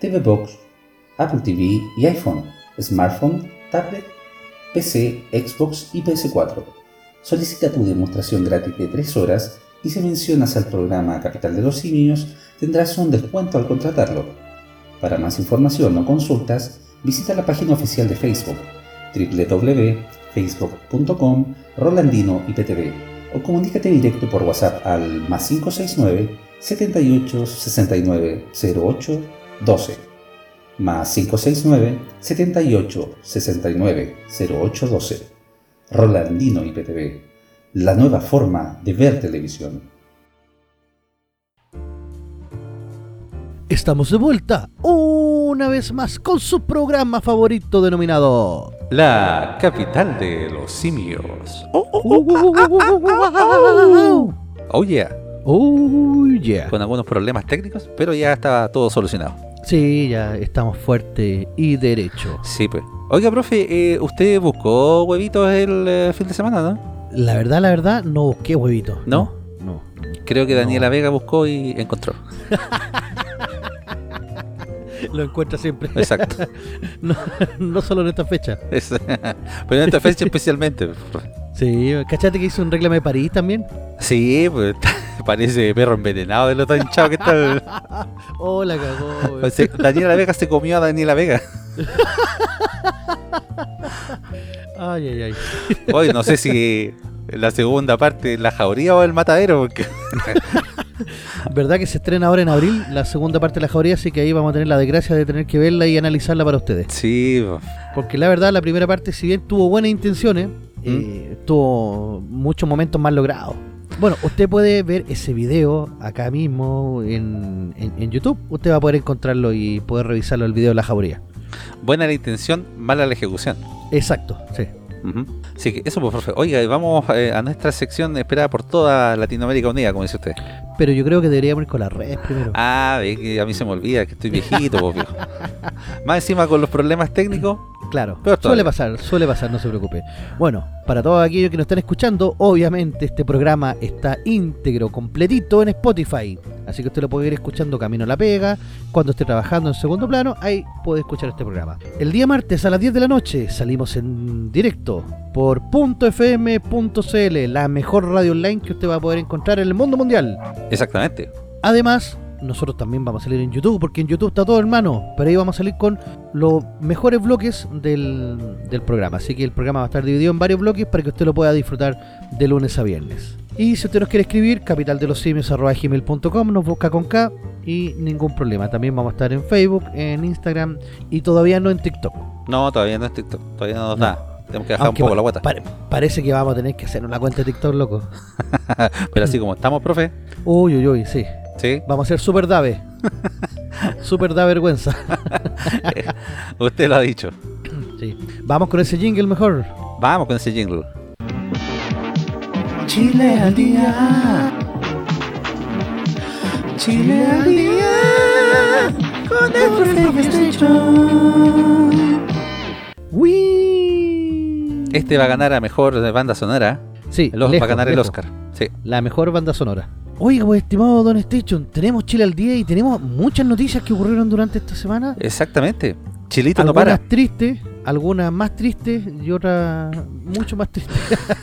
TV Box, Apple TV y iPhone, smartphone, tablet, PC, Xbox y PS4. Solicita tu demostración gratis de 3 horas y si mencionas al programa Capital de los Simios tendrás un descuento al contratarlo. Para más información o consultas, visita la página oficial de Facebook www.facebook.com Rolandino IPTV o comunícate directo por WhatsApp al más 569 78 69 08 12 más 569 78 69 08 12 Rolandino IPTV, la nueva forma de ver televisión. Estamos de vuelta una vez más con su programa favorito denominado. La capital de los simios. Oh, oh yeah. Oh, yeah. Con algunos problemas técnicos, pero ya está todo solucionado. Sí, ya estamos fuerte y derecho. Sí, pues. Oiga, profe, eh, ¿usted buscó huevitos el eh, fin de semana, no? La verdad, la verdad, no busqué huevito. ¿No? No. Creo que Daniela. Vega buscó y encontró. Lo encuentra siempre. Exacto. no, no solo en esta fecha. Es- pero en esta fecha especialmente. Sí, ¿cachate que hizo un reclame de París también? Sí, pues parece perro envenenado de lo tan hinchado que está. Oh, la cagó. Daniela Vega se comió a Daniela Vega. Ay, ay, ay. Hoy no sé si la segunda parte la jauría o el matadero, porque ¿Verdad que se estrena ahora en abril la segunda parte de la jauría? Así que ahí vamos a tener la desgracia de tener que verla y analizarla para ustedes. sí, Porque la verdad, la primera parte, si bien tuvo buenas intenciones, eh, tuvo muchos momentos más logrados. Bueno, usted puede ver ese video acá mismo en, en- en YouTube. Usted va a poder encontrarlo y poder revisarlo el video de la jauría. Buena la intención, mala la ejecución. Exacto, sí. Ujú. Así que eso, pues, profe. Oiga, vamos eh, a nuestra sección esperada por toda Latinoamérica Unida, como dice usted. Pero yo creo que deberíamos ir con las redes primero. Ah, ve que a mí se me olvida que estoy viejito, pues, viejo. Más encima con los problemas técnicos. Claro, Pero suele pasar, suele pasar, no se preocupe. Bueno, para todos aquellos que nos están escuchando, obviamente este programa está íntegro, completito en Spotify. Así que usted lo puede ir escuchando camino a la pega, cuando esté trabajando en segundo plano, ahí puede escuchar este programa. El día martes a las 10 de la noche salimos en directo por .fm.cl, la mejor radio online que usted va a poder encontrar en el mundo mundial. Exactamente. Además, nosotros también vamos a salir en YouTube, porque en YouTube está todo hermano, pero ahí vamos a salir con los mejores bloques del, del programa. Así que el programa va a estar dividido en varios bloques para que usted lo pueda disfrutar de lunes a viernes. Y si usted nos quiere escribir, capitaldelosimios.gmail.com, nos busca con K y ningún problema. También vamos a estar en Facebook, en Instagram y todavía no en TikTok. No, todavía no es TikTok. Todavía no nos No. da. Tenemos que bajar Aunque un poco pa- la guata. pare- parece que vamos a tener que hacer una cuenta de TikTok, loco. Pero así como estamos, profe. Uy, uy, uy, sí. Sí. Vamos a ser super dave. super da vergüenza. Usted lo ha dicho. Sí. Vamos con ese jingle mejor. Vamos con ese jingle. Chile al día. Chile al día. Con el Wii. Este va a ganar a mejor banda sonora. Sí, El va a lejos, ganar el. Oscar. Sí. La mejor banda sonora. Oiga, pues estimado Don Station, tenemos Chile al día y tenemos muchas noticias que ocurrieron durante esta semana. Exactamente. Chilito no algunas para. tristes, algunas más tristes y otras mucho más tristes.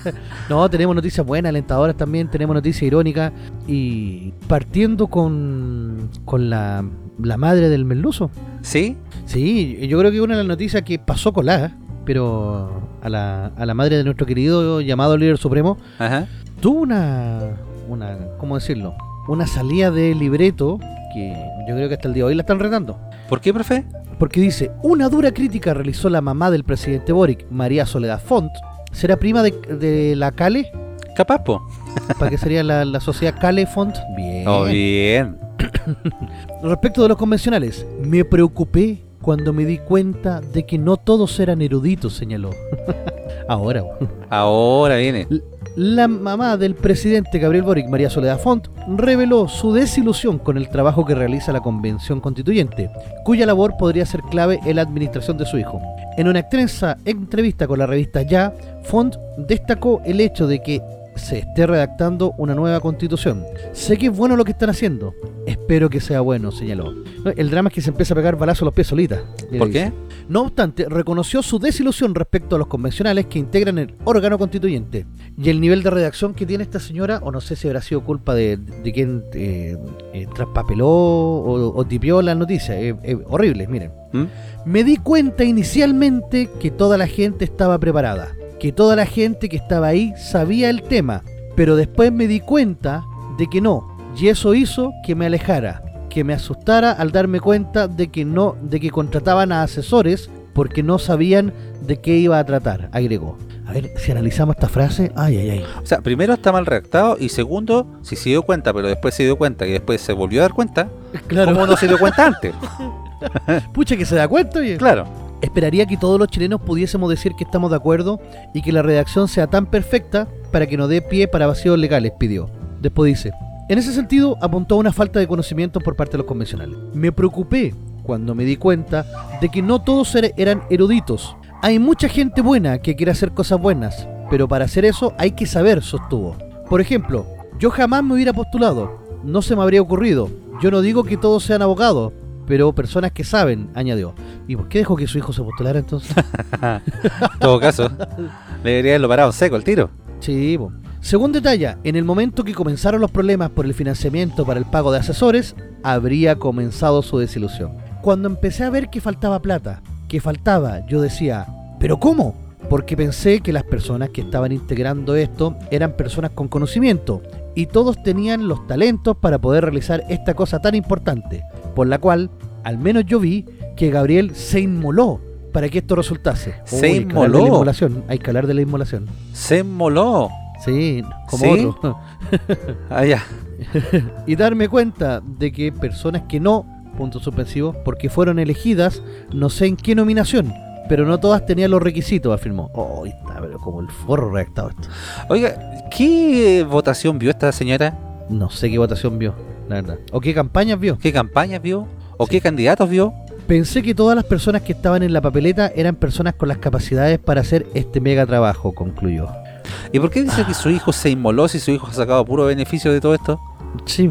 no, tenemos noticias buenas, alentadoras también, tenemos noticias irónicas y partiendo con, con la, la madre del merluzo. ¿Sí? Sí, yo creo que una de las noticias que pasó colada, pero a la, a la madre de nuestro querido llamado líder supremo, Ajá. tuvo una, una, ¿cómo decirlo? Una salida de libreto que yo creo que hasta el día de hoy la están retando. ¿Por qué, profe? Porque dice, una dura crítica realizó la mamá del presidente Boric, María Soledad Font. ¿Será prima de, de la Cale? Capaz, po. ¿Para qué sería la, la sociedad Cale Font? Bien. Oh, bien. Respecto de los convencionales, me preocupé cuando me di cuenta de que no todos eran eruditos, señaló. Ahora. Ahora viene. La mamá del presidente Gabriel Boric, María Soledad Font, reveló su desilusión con el trabajo que realiza la Convención Constituyente, cuya labor podría ser clave en la administración de su hijo. En una extensa entrevista con la revista Ya, Font destacó el hecho de que se esté redactando una nueva constitución. Sé que es bueno lo que están haciendo. Espero que sea bueno, señaló. El drama es que se empieza a pegar balazo a los pies solita. ¿Por dice. qué? No obstante, reconoció su desilusión respecto a los convencionales que integran el órgano constituyente y el nivel de redacción que tiene esta señora, o no sé si habrá sido culpa de, de quien eh, eh, traspapeló o, o tipió la noticia. Eh, eh, horrible, miren. ¿Mm? Me di cuenta inicialmente que toda la gente estaba preparada, que toda la gente que estaba ahí sabía el tema, pero después me di cuenta de que no, y eso hizo que me alejara, que me asustara al darme cuenta de que no, de que contrataban a asesores porque no sabían de qué iba a tratar, agregó. A ver, si analizamos esta frase, ay, ay, ay. O sea, primero está mal redactado y segundo, si se dio cuenta, pero después se dio cuenta y después se volvió a dar cuenta, ¿cómo no se dio cuenta antes? Pucha que se da cuenta, oye. Claro. Esperaría que todos los chilenos pudiésemos decir que estamos de acuerdo y que la redacción sea tan perfecta para que no dé pie para vacíos legales, pidió. Después dice, en ese sentido apuntó a una falta de conocimiento por parte de los convencionales. Me preocupé cuando me di cuenta de que no todos er- eran eruditos. Hay mucha gente buena que quiere hacer cosas buenas, pero para hacer eso hay que saber, sostuvo. Por ejemplo, yo jamás me hubiera postulado, no se me habría ocurrido. Yo no digo que todos sean abogados, pero personas que saben, añadió. ¿Y por qué dejó que su hijo se postulara entonces? En todo caso, le debería haberlo parado seco el tiro. Sí, po. Según detalla, en el momento que comenzaron los problemas por el financiamiento para el pago de asesores, habría comenzado su desilusión. Cuando empecé a ver que faltaba plata, que faltaba, yo decía, ¿pero cómo? Porque pensé que las personas que estaban integrando esto eran personas con conocimiento y todos tenían los talentos para poder realizar esta cosa tan importante, por la cual, al menos yo vi que Gabriel se inmoló para que esto resultase. Se Uy, hay que inmoló. la inmolación, hay que hablar de la inmolación. Se moló. Sí, como ¿Sí? otro. Ah, ya. y darme cuenta de que personas que no, punto suspensivo, porque fueron elegidas, no sé en qué nominación, pero no todas tenían los requisitos, afirmó. Oh, está, pero como el forro redactado esto. Oiga, ¿qué votación vio esta señora? No sé qué votación vio, la verdad. O qué campañas vio. ¿Qué campañas vio? ¿O qué candidatos vio? Pensé que todas las personas que estaban en la papeleta eran personas con las capacidades para hacer este mega trabajo, concluyó. ¿Y por qué dice que su hijo se inmoló si su hijo ha sacado puro beneficio de todo esto? Sí,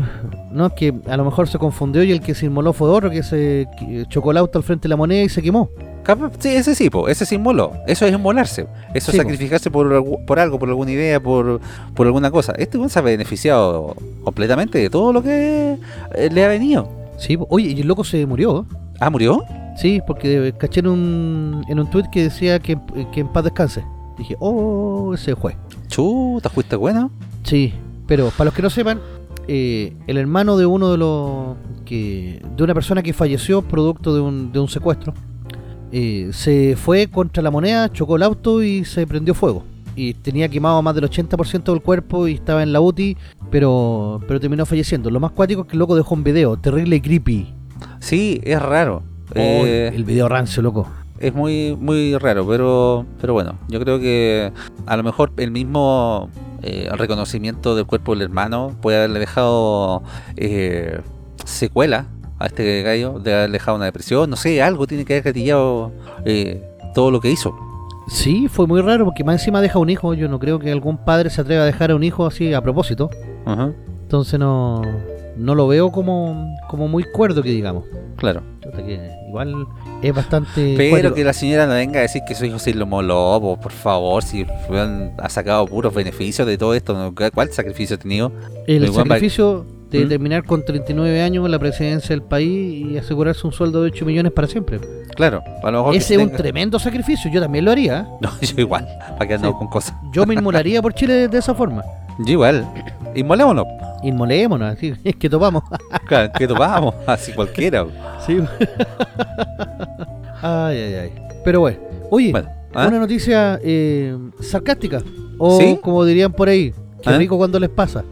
no, es que a lo mejor se confundió y el que se inmoló fue otro que se chocó el auto al frente de la moneda y se quemó. Sí, ese sí, po, ese se inmoló. Eso es inmolarse. Eso Sí, es po. sacrificarse por, por algo, por alguna idea, por, por alguna cosa. Este se ha beneficiado completamente de todo lo que eh, le ha venido. Sí, po. oye, y el loco se murió. Ah, ¿murió? Sí, porque caché en un, en un tweet que decía que, que en paz descanse. Dije, oh, ese fue. Chuta, fuiste bueno. Sí, pero para los que no sepan, eh, el hermano de uno de los que de una persona que falleció producto de un, de un secuestro eh, se fue contra la moneda, chocó el auto y se prendió fuego. Y tenía quemado más del 80% del cuerpo y estaba en la UTI, pero, pero terminó falleciendo. Lo más cuático es que el loco dejó un video, terrible y creepy. Sí, es raro. Oh, Eh, el video rancio, loco. es muy muy raro, pero pero bueno, yo creo que a lo mejor el mismo eh, reconocimiento del cuerpo del hermano puede haberle dejado eh, secuela a este gallo, de haberle dejado una depresión, no sé, algo tiene que haber gatillado eh, todo lo que hizo. Sí, fue muy raro porque más encima deja un hijo. Yo no creo que algún padre se atreva a dejar a un hijo así a propósito. Ajá, Entonces no, no lo veo como, como muy cuerdo que digamos. claro. Que igual es bastante. Pero que la señora no venga a decir que su hijo se lo moló, po, por favor, si ha sacado puros beneficios de todo esto. ¿cuál sacrificio ha tenido? El sacrificio de ¿Mm? terminar con 39 años la presidencia del país y asegurarse un sueldo de 8 millones para siempre. Claro, a lo mejor que Ese es un tremendo sacrificio, yo también lo haría. No, yo igual, para que andamos Sí. con cosas. Yo me inmolaría por Chile de, de esa forma. Yo igual. Inmolémonos. Inmolémonos, así, es que topamos. Claro, que topamos, así cualquiera. Sí. ay, ay, ay. Pero bueno, oye, Bueno, ¿ah? una noticia eh, sarcástica. O ¿Sí? como dirían por ahí, qué ¿Ah? rico cuando les pasa.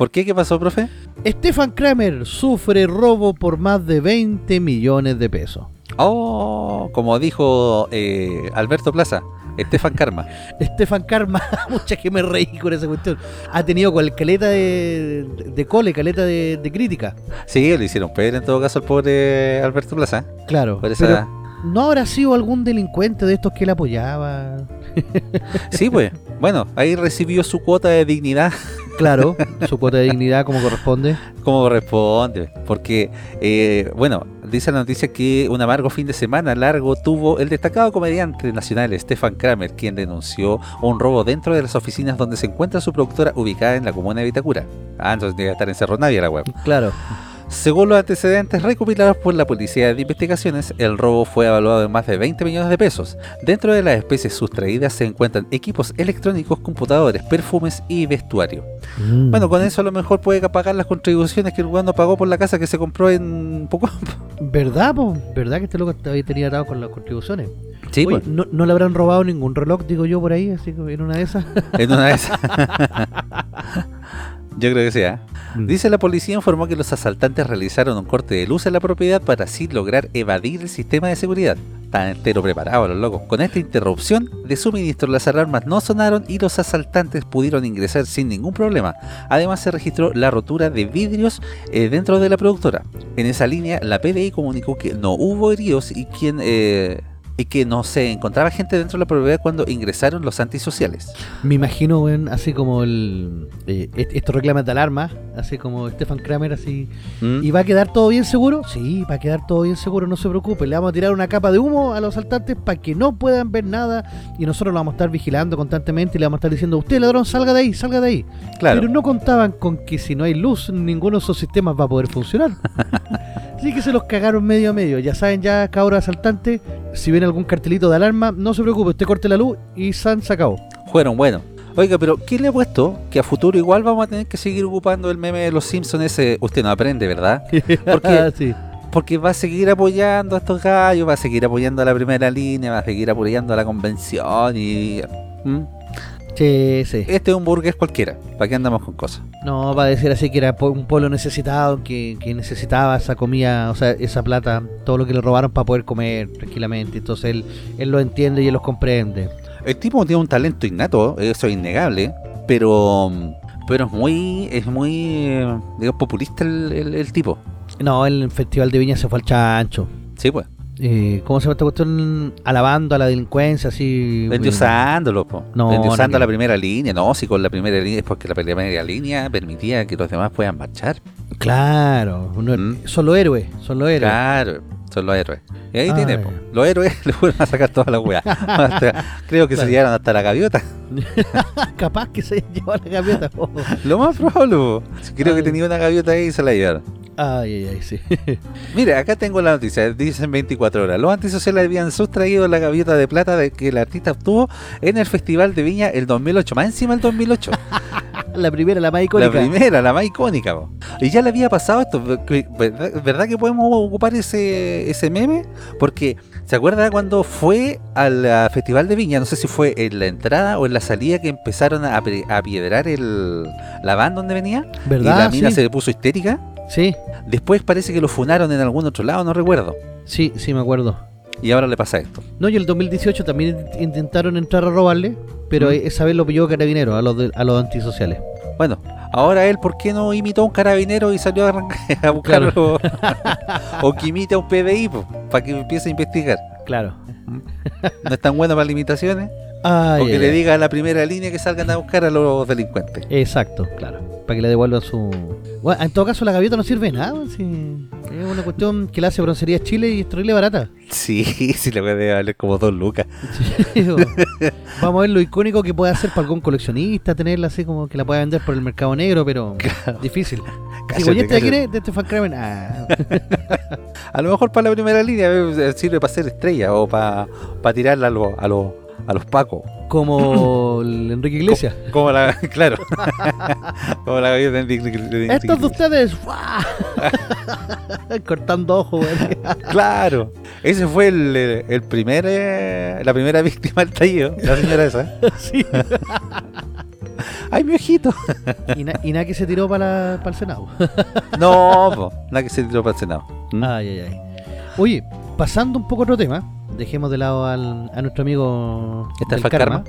¿Por qué? ¿Qué pasó, profe? Stefan Kramer sufre robo por más de 20 millones de pesos. Oh, como dijo eh, Alberto Plaza, Estefan Karma. Stefan Karma, mucha que me reí con esa cuestión. Ha tenido caleta de, de cole, caleta de, de crítica. Sí, le hicieron pedir en todo caso al pobre Alberto Plaza. Claro. Por esa- no habrá sido algún delincuente de estos que él apoyaba. Sí, pues. Bueno, ahí recibió su cuota de dignidad Claro, su cuota de dignidad como corresponde. como corresponde. Porque, eh, bueno, dice la noticia que un amargo fin de semana largo tuvo el destacado comediante nacional Stefan Kramer, quien denunció un robo dentro de las oficinas donde se encuentra su productora ubicada en la comuna de Vitacura. Ah, entonces debe estar en Cerro Navia la web. Claro. Según los antecedentes recopilados por la Policía de Investigaciones, el robo fue evaluado en más de 20 millones de pesos. Dentro de las especies sustraídas se encuentran equipos electrónicos, computadores, perfumes y vestuario. Mm. Bueno, con eso a lo mejor puede pagar las contribuciones que el weón no pagó por la casa que se compró en poco. ¿Verdad, po? ¿Verdad que este loco había tenía atado con las contribuciones? Sí, Oye, no, no le habrán robado ningún reloj, digo yo, por ahí, así que en una de esas. en una de esas. Yo creo que sí, ¿eh? Dice la policía informó que los asaltantes realizaron un corte de luz en la propiedad para así lograr evadir el sistema de seguridad. Están entero preparados los locos. Con esta interrupción de suministro las alarmas no sonaron y los asaltantes pudieron ingresar sin ningún problema. Además se registró la rotura de vidrios eh, dentro de la productora. En esa línea la PDI comunicó que no hubo heridos y quien... eh, y que no se encontraba gente dentro de la propiedad cuando ingresaron los antisociales. Me imagino, weón, así como el. eh, est- estos reclames de alarma, así como Stefan Kramer, así. ¿Mm? ¿Y va a quedar todo bien seguro? Sí, va a quedar todo bien seguro, no se preocupe. Le vamos a tirar una capa de humo a los asaltantes para que no puedan ver nada y nosotros lo vamos a estar vigilando constantemente y le vamos a estar diciendo, usted ladrón, salga de ahí, salga de ahí. Claro. Pero no contaban con que si no hay luz, ninguno de esos sistemas va a poder funcionar. Así que se los cagaron medio a medio. Ya saben, ya cabros asaltantes, si ven algún cartelito de alarma, no se preocupe, usted corte la luz y San se acabó. Fueron buenos. Oiga, pero ¿quién le ha puesto que a futuro igual vamos a tener que seguir ocupando el meme de los Simpsons ese? Usted no aprende, ¿verdad? Porque, sí. porque va a seguir apoyando a estos gallos, va a seguir apoyando a la primera línea, va a seguir apoyando a la convención y... ¿Mm? Sí, sí. Este es un burgués cualquiera. ¿Para qué andamos con cosas? No, va a decir así que era un pueblo necesitado, que, que necesitaba esa comida, o sea, esa plata, todo lo que le robaron para poder comer tranquilamente. Entonces él, él lo entiende y él los comprende. El tipo tiene un talento innato, eso es innegable, pero pero es muy es muy digamos, populista el, el- el tipo. No, el Festival de Viña se fue al chancho. Sí, pues. Eh, ¿Cómo se llama esta cuestión? Alabando a la delincuencia, así. Endiosándolo, po. No, Endiosando no, la primera línea. No, si con la primera línea es porque la primera línea permitía que los demás puedan marchar. Claro, uno- Mm. son los héroes, son los héroes. Claro, son los héroes. Y ahí Ah, tiene, po. los héroes le fueron a sacar toda la weá. Creo que Claro. se llegaron hasta la gaviota. Capaz que se llevó la gaviota. Oh. Lo más probable, po. Creo que tenía una gaviota ahí y se la llevaron. Ay, ay, ay, sí. Mira, acá tengo la noticia, dicen 24 horas. Los antisociales habían sustraído la gaviota de plata de que el artista obtuvo en el Festival de Viña el 2008. Más encima el 2008. La primera, la más la icónica. primera, la más icónica. po. Y ya le había pasado esto. ¿Verdad, verdad que podemos ocupar ese, ese meme? Porque, ¿se acuerda cuando fue al Festival de Viña? No sé si fue en la entrada o en la salida que empezaron a, a piedrar el, la van donde venía. ¿Verdad? Y la mina sí. se puso histérica. sí, Después parece que lo funaron en algún otro lado, no recuerdo. sí, sí, me acuerdo. Y ahora le pasa esto. No, y el 2018 también intentaron entrar a robarle, pero ¿Mm? esa vez lo pilló carabinero a los, de- a los antisociales. Bueno, ahora él, ¿por qué no imitó a un carabinero y salió a, a buscarlo? o que imite a un PDI, para que empiece a investigar. Claro. No es tan bueno para limitaciones. Ay, o que le diga a la primera línea que salgan a buscar a los delincuentes. Exacto, claro. Para que le devuelvan su. Bueno, en todo caso, la gaviota no sirve de nada. sí. Es una cuestión que la hace Broncería Chile y es barata. Sí, sí, le puede valer como dos lucas. Sí, Vamos a ver lo icónico que puede hacer para algún coleccionista, tenerla así como que la pueda vender por el mercado negro, pero difícil. Cállate, Si ¿y este de cállate. quién es? De este Kramer. Ah, A lo mejor para la primera línea eh, sirve para ser estrella o para, para tirarla a, los a, los a los pacos. como el Enrique Iglesias. Como la, claro, como la de Enrique- Enrique Estos de ustedes, cortando ojos, güey. Claro, ese fue el, el primer, eh, la primera víctima del tallido, la señora esa. Sí. ¡Ay, mi ojito! Y, na- y nada que se tiró para, para el Senado. No, nada que se tiró para el Senado. ¿Mm? Ay, ay, ay. Oye, pasando un poco a otro tema, dejemos de lado al- a nuestro amigo Este del karma.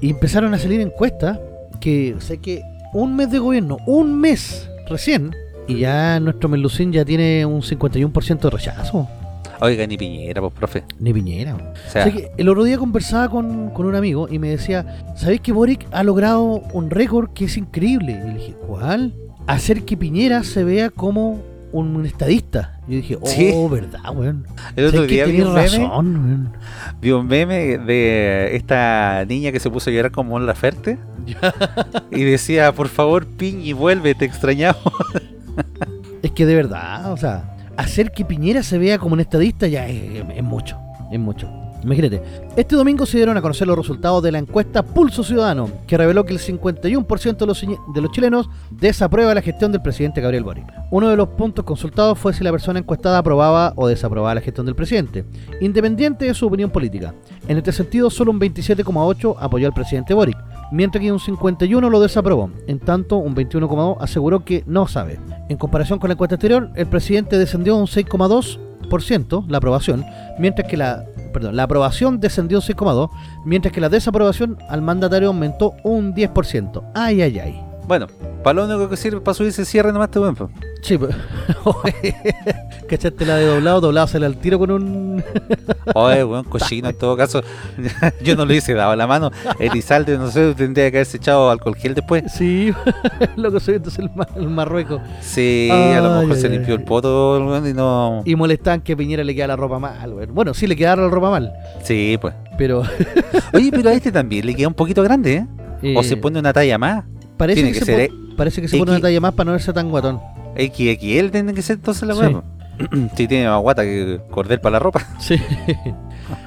Y empezaron a salir encuestas que sé que un mes de gobierno, un mes recién, y ya nuestro Melucín ya tiene un 51% de rechazo. Oiga, ni Piñera, pues, profe. Ni Piñera. O sea, que el otro día conversaba con, con un amigo y me decía, ¿sabéis que Boric ha logrado un récord que es increíble? Y le dije, ¿cuál? Hacer que Piñera se vea como un estadista. Yo dije, oh, Sí. verdad, weón. el otro día vi un, meme, razón, vi un meme de esta niña que se puso a llorar como Mon Laferte y decía, por favor, Piñi, vuelve, te extrañamos. Es que de verdad, o sea, hacer que Piñera se vea como un estadista ya es, es mucho, es mucho. Imagínate, este domingo se dieron a conocer los resultados de la encuesta Pulso Ciudadano, que reveló que el 51% de los, de los chilenos desaprueba la gestión del presidente Gabriel Boric. Uno de los puntos consultados fue si la persona encuestada aprobaba o desaprobaba la gestión del presidente, independiente de su opinión política. En este sentido, solo un 27,8 apoyó al presidente Boric, mientras que un 51 lo desaprobó. En tanto, un 21,2 aseguró que no sabe. En comparación con la encuesta anterior, el presidente descendió un 6,2% la aprobación, mientras que la perdón, la aprobación descendió un 6,2, mientras que la desaprobación al mandatario aumentó un 10%. Ay, ay, ay. Bueno, para lo único que sirve para subirse cierre nomás te buen. Sí, pues. ¿Cachaste la de doblado? Doblado sale al tiro con un. Oye, weón, cochino en todo caso. Yo no le hice dado la mano. Elizalde, no sé, tendría que haberse echado alcohol gel después. Sí, loco, soy entonces el, ma- el Marruecos. Sí, a lo Ay, mejor se limpió ay. el poto weón, y no. Y molestan que Piñera le queda la ropa mal, weón. Bueno, sí le queda la ropa mal, Sí, pues. pero. Oye, pero a este también le queda un poquito grande, ¿eh? eh, O se pone una talla más. Parece tiene que, que se pon- parece que se pone una talla más para no verse tan guatón. XXL tiene que ser entonces la Sí. weá. po. Sí, tiene más guata que cordel para la ropa. Sí.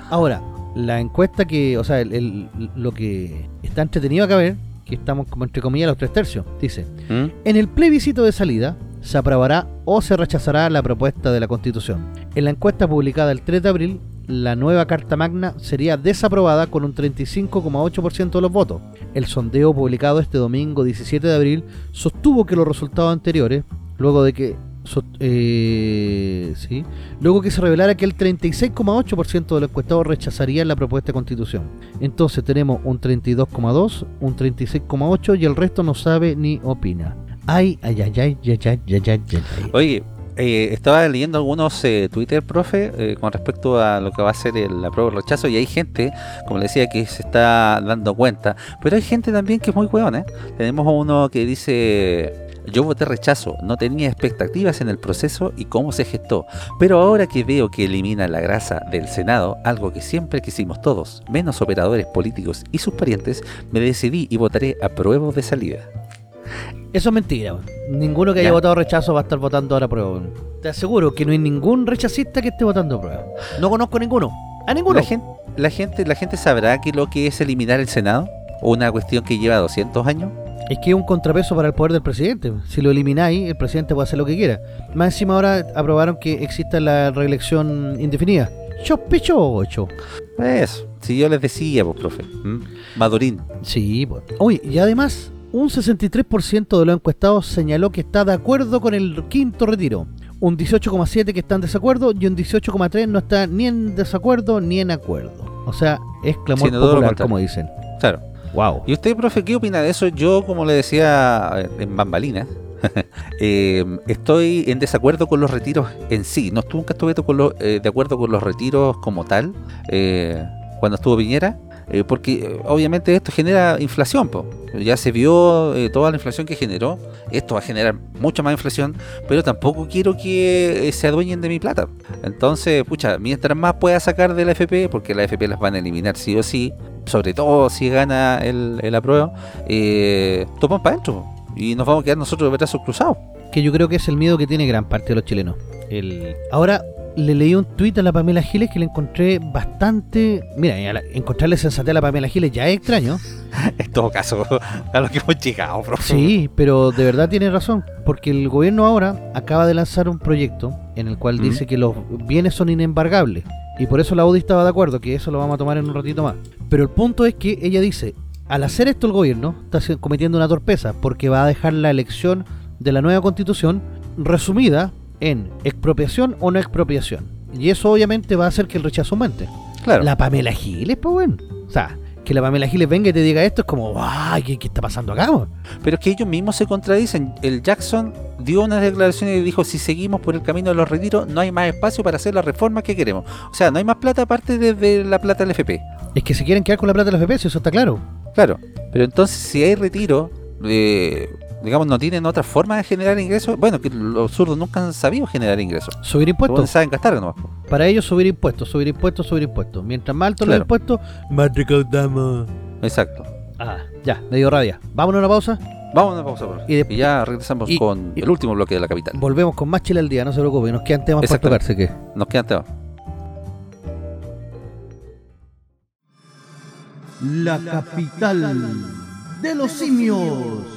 Ahora, la encuesta que, o sea, el- el- lo que está entretenido acá ver, que estamos como entre comillas los tres tercios, dice, ¿Mm? en el plebiscito de salida se aprobará o se rechazará la propuesta de la Constitución. En la encuesta publicada el 3 de abril, la nueva Carta Magna sería desaprobada con un 35,8% de los votos. El sondeo publicado este domingo 17 de abril sostuvo que los resultados anteriores, luego de que eh, ¿sí? luego que se revelara que el 36,8% de los encuestados rechazarían la propuesta de constitución. Entonces tenemos un 32,2, un 36,8 y el resto no sabe ni opina. Ay, ay, ay, ay, ay, ay, ay, ay. Oye, eh, estaba leyendo algunos eh, Twitter, profe, eh, con respecto a lo que va a ser el apruebo rechazo, y hay gente, como le decía, que se está dando cuenta, pero hay gente también que es muy hueón, ¿eh? Tenemos uno que dice... Yo voté rechazo, no tenía expectativas en el proceso y cómo se gestó, pero ahora que veo que elimina la grasa del Senado, algo que siempre quisimos todos, menos operadores políticos y sus parientes, me decidí y votaré apruebo de salida. Eso es mentira. weón. Ninguno que haya Ya. votado rechazo va a estar votando ahora prueba. weón. Te aseguro que no hay ningún rechacista que esté votando prueba. No conozco ninguno. A ninguno. La gente, la gente, la gente sabrá que lo que es eliminar el Senado, una cuestión que lleva 200 años. Es que es un contrapeso para el poder del presidente. Si lo elimináis, el presidente puede hacer lo que quiera. Más encima ahora aprobaron que exista la reelección indefinida. Chopichocho. Eso, si yo les decía, pues, profe. ¿m? Madurín. Sí, pues. Oye, y además, un 63% de los encuestados señaló que está de acuerdo con el quinto retiro. Un 18,7% que está en desacuerdo y un 18,3% no está ni en desacuerdo ni en acuerdo. O sea, es clamor popular, como dicen. Claro. Wow. ¿Y usted, profe, qué opina de eso? Yo, como le decía en bambalinas, eh, estoy en desacuerdo con los retiros en sí. No nunca estuve con lo- eh, de acuerdo con los retiros como tal, eh, cuando estuvo Piñera, eh, porque eh, obviamente esto genera inflación. po. Ya se vio eh, toda la inflación que generó. Esto va a generar mucha más inflación, pero tampoco quiero que se adueñen de mi plata. Entonces, pucha, mientras más pueda sacar de la FP, porque la FP las van a eliminar sí o sí, sobre todo si gana el, el apruebo, eh, toman para adentro. Y nos vamos a quedar nosotros de brazos cruzados. que yo creo que es el miedo que tiene gran parte de los chilenos. El... Ahora le leí un tuit a la Pamela Giles que le encontré bastante... Mira, la- encontrarle sensatez a la Pamela Giles ya es extraño. En todo caso, a lo que hemos llegado, profe. Sí, pero de verdad tiene razón, porque el gobierno ahora acaba de lanzar un proyecto en el cual Mm. dice que los bienes son inembargables. Y por eso la UDI estaba de acuerdo, que eso lo vamos a tomar en un ratito más. Pero el punto es que ella dice, al hacer esto el gobierno está cometiendo una torpeza, porque va a dejar la elección de la nueva constitución resumida en expropiación o no expropiación. Y eso obviamente va a hacer que el rechazo aumente. Claro. La Pamela Giles, pues bueno. O sea, que la Pamela Giles venga y te diga esto es como, ¡ay! ¿Qué, qué está pasando acá? weón?". Pero es que ellos mismos se contradicen. El Jackson dio unas declaraciones y dijo, si seguimos por el camino de los retiros, no hay más espacio para hacer las reformas que queremos. O sea, no hay más plata aparte de, de la plata del FP. Es que se quieren quedar con la plata de los FPS, eso está claro. Claro. Pero entonces, si hay retiro, eh, digamos, no tienen otra forma de generar ingresos. Bueno, que los zurdos nunca han sabido generar ingresos. Subir impuestos. saben gastar nomás. Para ellos subir impuestos, subir impuestos, subir impuestos. Mientras más altos Claro. los impuestos, más recaudamos. Exacto. Ah, ya, me dio rabia. Vámonos a una pausa. Vamos a una pausa, profe. Y Y, de- ya regresamos y- con y- el último bloque de la capital. Volvemos con más chile al día, no se preocupe. Nos quedan temas para tocarse. que Nos quedan temas. La capital de los simios.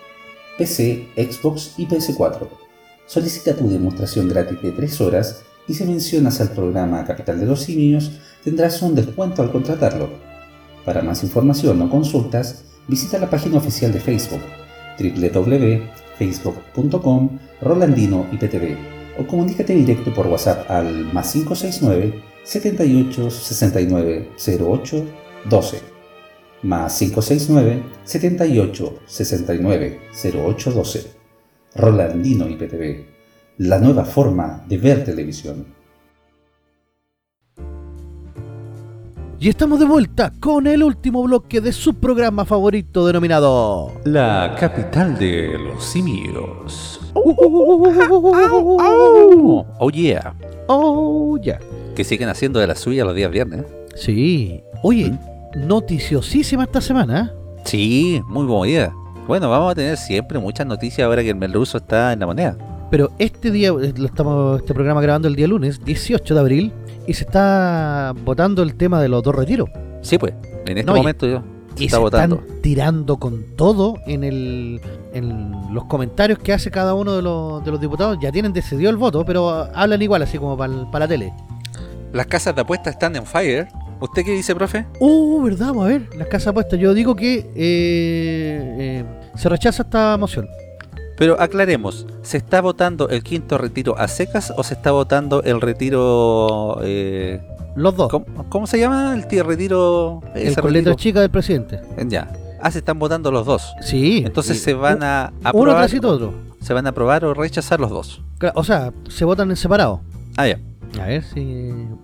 PC, Xbox y PS4. Solicita tu demostración gratis de 3 horas y si mencionas al programa Capital de los Simios tendrás un descuento al contratarlo. Para más información o consultas, visita la página oficial de Facebook www.facebook.com Rolandino IPTV o comunícate directo por WhatsApp al más 569 78 69 08 12 más 569 78 69 08 12 Rolandino IPTV, la nueva forma de ver televisión. Y estamos de vuelta con el último bloque de su programa favorito denominado. La capital de los simios. Oh, Oh yeah. oh, ya. Que siguen haciendo de la suya los días viernes. Sí. Oye, noticiosísima esta semana. ¿eh? Sí, muy movida. Bueno, vamos a tener siempre muchas noticias ahora que el merluzo está en la moneda. Pero este día, eh, lo estamos este programa grabando el día lunes, 18 de abril, y se está votando el tema de los dos retiros. Sí, pues, en este No, y- momento yo se y está se votando. están tirando con todo en el en los comentarios que hace cada uno de los, de los diputados. Ya tienen decidido el voto, pero hablan igual, así como para la tele. Las casas de apuestas están en fire. ¿Usted qué dice, profe? Uh, ¿verdad? Vamos a ver, las casas apuestas. Yo digo que eh, eh, se rechaza esta moción. Pero aclaremos, ¿se está votando el quinto retiro a secas o se está votando el retiro... eh, Los dos. ¿cómo, cómo se llama? El tío retiro... el con letra retiro? chica del presidente. Ya. Ah, se están votando los dos. Sí. Entonces se van a Uno aprobar... trasito otro. Se van a aprobar o rechazar los dos. O sea, se votan en separado. Ah, ya. A ver si.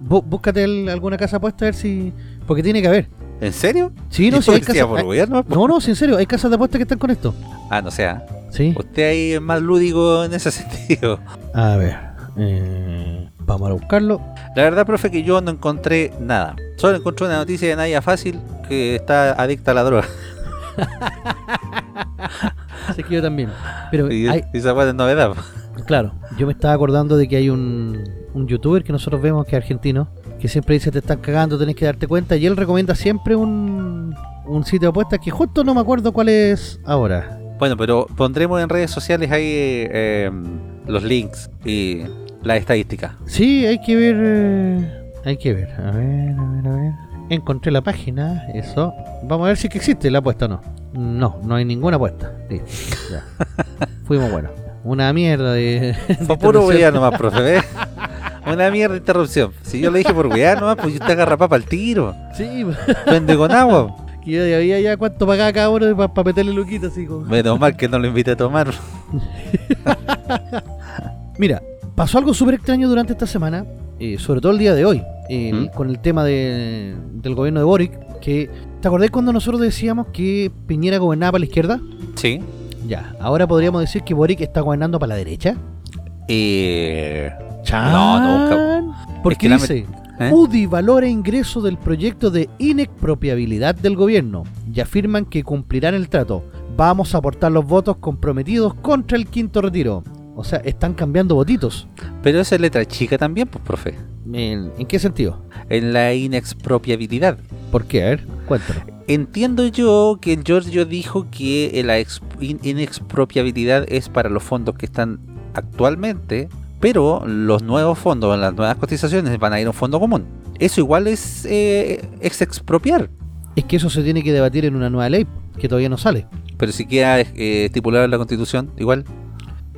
bú- Búscate el- alguna casa apuesta a ver si. Porque tiene que haber. ¿En serio? Sí, no, si hay casas. por hay- gobierno. No, no, sí, en serio, hay casas de apuestas que están con esto. Ah, no sea. Sí. Usted ahí es más lúdico en ese sentido. A ver. eh, vamos a buscarlo. La verdad, profe, que yo no encontré nada. Solo encontré una noticia de Naya Fácil que está adicta a la droga. Sé que yo también. Pero Y, hay, esa fue de novedad. claro, yo me estaba acordando de que hay un, un youtuber que nosotros vemos que es argentino, que siempre dice te están cagando, tenés que darte cuenta, y él recomienda siempre un, un sitio de apuestas que justo no me acuerdo cuál es ahora. Bueno, pero pondremos en redes sociales ahí eh, los links y la estadística. Sí, hay que ver. eh, hay que ver. A ver, a ver, a ver. Encontré la página, eso. Vamos a ver si que existe la apuesta o no. No, no hay ninguna apuesta. Ya. Fuimos buenos. Una mierda de. Fue puro weá nomás, profe. ¿ves? Una mierda de interrupción. Si yo le dije por weá nomás, pues usted agarra papa al tiro. Sí, Vende con agua. yo ya había ya cuánto pagaba cada uno para meterle luquita así como. Menos mal que no lo invité a tomar. Mira, pasó algo súper extraño durante esta semana, eh, sobre todo el día de hoy, eh, ¿Mm? con el tema de- del gobierno de Boric, que ¿te acordás cuando nosotros decíamos que Piñera gobernaba para la izquierda? Sí. Ya, ahora podríamos decir que Boric está gobernando para la derecha. Eh, ¡Chan! No, nunca. Porque Es que la dice, ¿eh? UDI valora ingreso del proyecto de inexpropiabilidad del gobierno y afirman que cumplirán el trato. Vamos a aportar los votos comprometidos contra el quinto retiro. O sea, están cambiando votitos. Pero esa es letra chica también, pues, profe. ¿En, en qué sentido? En la inexpropiabilidad. ¿Por qué? A ver, cuéntanos. Entiendo yo que Giorgio dijo que la ex- in- inexpropiabilidad es para los fondos que están actualmente, pero los nuevos fondos, las nuevas cotizaciones van a ir a un fondo común. Eso igual es, eh, es expropiar, Es que eso se tiene que debatir en una nueva ley que todavía no sale. pero si queda eh, estipulado en la constitución, igual.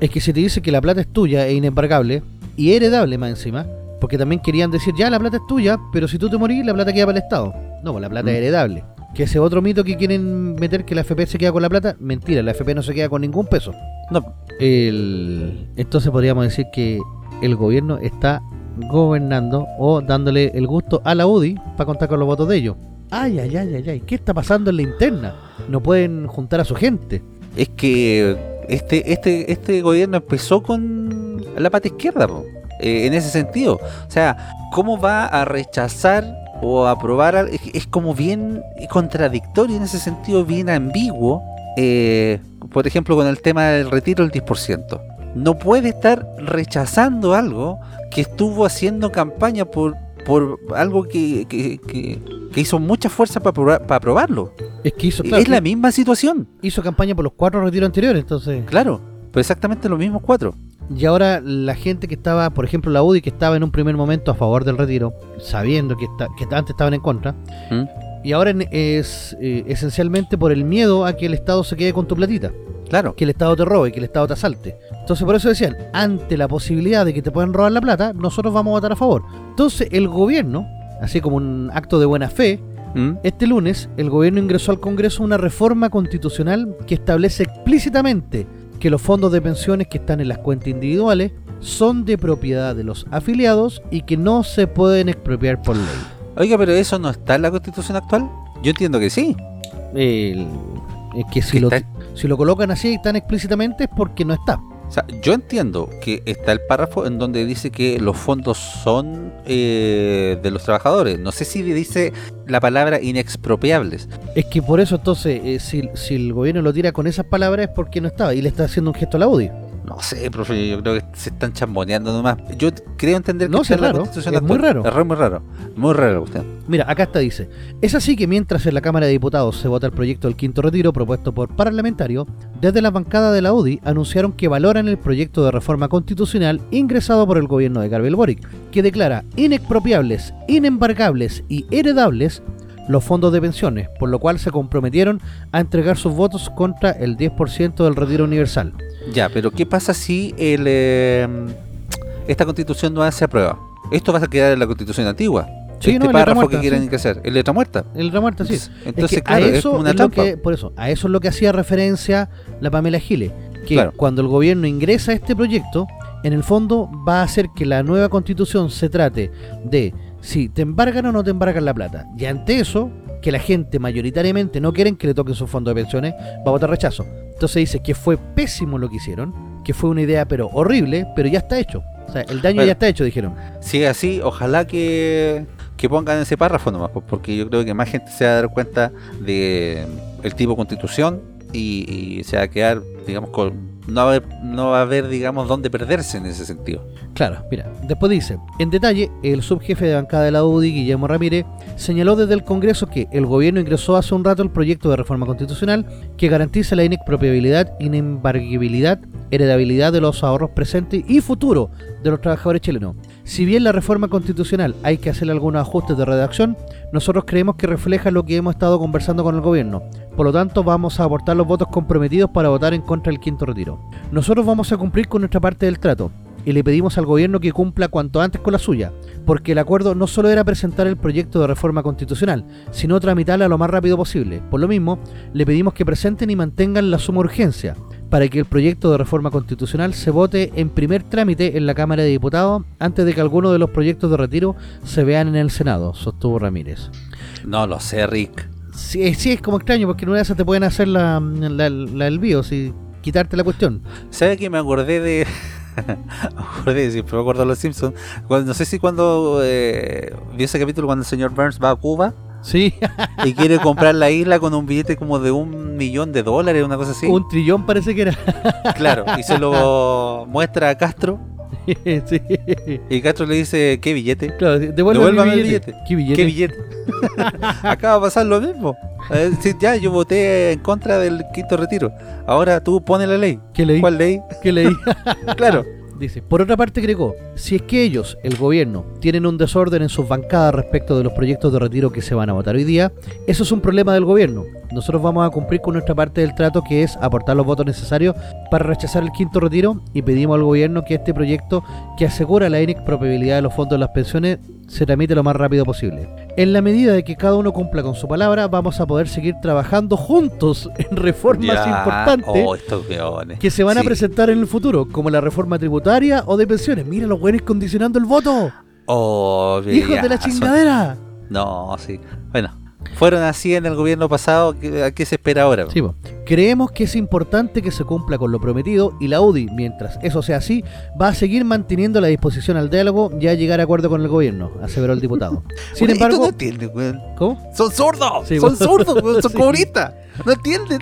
Es que si te dice que la plata es tuya e inembargable y heredable más encima, porque también querían decir, ya la plata es tuya, pero si tú te morís, la plata queda para el Estado. No, pues la plata Mm. es heredable. Que ese otro mito que quieren meter que la FP se queda con la plata, mentira, la FP no se queda con ningún peso. No, El... Entonces podríamos decir que el gobierno está gobernando o dándole el gusto a la UDI para contar con los votos de ellos. Ay, ay, ay, ay, ay, ¿qué está pasando en la interna? No pueden juntar a su gente. es que este, este, este gobierno empezó con la pata izquierda, po, eh, en ese sentido. O sea, ¿cómo va a rechazar o aprobar? al- Es, es como bien contradictorio en ese sentido, bien ambiguo. eh, por ejemplo, con el tema del retiro del 10%. No puede estar rechazando algo que estuvo haciendo campaña por, por algo que, que, que- que hizo mucha fuerza para aprobar- para aprobarlo. Es que hizo, claro, es la misma situación. hizo campaña por los cuatro retiros anteriores, entonces... Claro, pero exactamente los mismos cuatro. Y ahora la gente que estaba, por ejemplo, la UDI, que estaba en un primer momento a favor del retiro, sabiendo que, está, que antes estaban en contra, ¿Mm? y ahora es eh, esencialmente por el miedo a que el Estado se quede con tu platita, Claro, que el Estado te robe, que el Estado te asalte. Entonces por eso decían, ante la posibilidad de que te puedan robar la plata, nosotros vamos a votar a favor. Entonces el gobierno, así como un acto de buena fe, ¿Mm? este lunes el gobierno ingresó al Congreso una reforma constitucional que establece explícitamente que los fondos de pensiones que están en las cuentas individuales son de propiedad de los afiliados y que no se pueden expropiar por ley. Oiga, pero eso no está en la constitución actual. Yo entiendo que sí. El- es que si Que lo, está- si lo colocan así tan explícitamente es porque no está. O sea, yo entiendo que está el párrafo en donde dice que los fondos son eh, de los trabajadores. No sé si dice la palabra inexpropiables. Es que por eso entonces, eh, si, si el gobierno lo tira con esas palabras es porque no estaba y le está haciendo un gesto a la UDI. No sé, profe, yo creo que se están chamboneando nomás. Yo creo entender que No, la raro. Es muy raro. Es muy raro. Muy raro. Mira, acá está dice, es así que mientras en la Cámara de Diputados se vota el proyecto del quinto retiro propuesto por parlamentario, desde la bancada de la UDI anunciaron que valoran el proyecto de reforma constitucional ingresado por el gobierno de Gabriel Boric, que declara inexpropiables, inembargables y heredables los fondos de pensiones, por lo cual se comprometieron a entregar sus votos contra el 10% del retiro universal. Ya, pero ¿qué pasa si el, eh, esta constitución no se aprueba? Esto va a quedar en la constitución antigua. Sí, este no, letra párrafo muerta, que quieren sí. ingresar. En letra muerta. El remuerta, sí. Entonces, entonces, es que claro, a es eso como una es lo que, por eso, a eso es lo que hacía referencia la Pamela Giles, que Claro. cuando el gobierno ingresa a este proyecto, en el fondo va a hacer que la nueva constitución se trate de si te embargan o no te embargan la plata. Y ante eso, que la gente mayoritariamente no quieren que le toquen su fondo de pensiones, va a votar rechazo. Entonces dice que fue pésimo lo que hicieron, que fue una idea pero horrible, pero ya está hecho. O sea, el daño Bueno. ya está hecho, dijeron. Si es así, ojalá que, que pongan ese párrafo nomás, pues, porque yo creo que más gente se va a dar cuenta de el tipo de constitución y, y se va a quedar, digamos, con, no, va a haber, no va a haber, digamos, dónde perderse en ese sentido. Claro, mira, después dice, en detalle, el subjefe de bancada de la UDI, Guillermo Ramírez, señaló desde el Congreso que el gobierno ingresó hace un rato el proyecto de reforma constitucional que garantiza la inexpropiabilidad, inembargabilidad, heredabilidad de los ahorros presentes y futuros de los trabajadores chilenos. Si bien la reforma constitucional hay que hacerle algunos ajustes de redacción, nosotros creemos que refleja lo que hemos estado conversando con el gobierno. Por lo tanto, vamos a aportar los votos comprometidos para votar en contra del quinto retiro. Nosotros vamos a cumplir con nuestra parte del trato y le pedimos al gobierno que cumpla cuanto antes con la suya, porque el acuerdo no solo era presentar el proyecto de reforma constitucional, sino tramitarla lo más rápido posible. Por lo mismo, le pedimos que presenten y mantengan la suma urgencia, para que el proyecto de reforma constitucional se vote en primer trámite en la Cámara de Diputados antes de que alguno de los proyectos de retiro se vean en el Senado, sostuvo Ramírez. No lo sé, Rick. Sí, sí, es como extraño, porque en una de esas te pueden hacer la, la, la del bio, si quitarte la cuestión. ¿Sabe que me acordé de... me acordé, siempre me acuerdo de los Simpsons. Cuando, no sé si cuando eh, vi ese capítulo cuando el señor Burns va a Cuba Sí, y quiere comprar la isla con un billete como de un millón de dólares, una cosa así. un trillón parece que era. Claro, y se lo muestra a Castro sí. y Castro le dice, ¿qué billete? Claro, Devuélvame el billete. ¿Qué billete? ¿Qué billete? Acaba de pasar lo mismo. Sí, ya, yo voté en contra del quinto retiro. Ahora tú pones la ley. ¿Qué leí? ¿Cuál ley? ¿Qué leí? Claro. Dice, por otra parte agregó, si es que ellos, el gobierno, tienen un desorden en sus bancadas respecto de los proyectos de retiro que se van a votar hoy día, eso es un problema del gobierno. Nosotros vamos a cumplir con nuestra parte del trato que es aportar los votos necesarios para rechazar el quinto retiro y pedimos al gobierno que este proyecto que asegura la inexpropiabilidad de los fondos de las pensiones se tramite lo más rápido posible. En la medida de que cada uno cumpla con su palabra, vamos a poder seguir trabajando juntos en reformas Ya. importantes Oh, estos que se van a presentar en el futuro, como la reforma tributaria o de pensiones. Mira los güeyes condicionando el voto. Oh, ¡Hijos de la son- chingadera! No, sí. Bueno, fueron así en el gobierno pasado. ¿qué- ¿A qué se espera ahora? Sí, po. Creemos que es importante que se cumpla con lo prometido y la UDI, mientras eso sea así, va a seguir manteniendo la disposición al diálogo y a llegar a acuerdo con el gobierno, aseveró el diputado. Sin Oye, ¿y tú no embargo, entiendes? ¿cómo? Son zurdos, Sí, son zurdos, weón, son Sí. comunistas. No entiendes,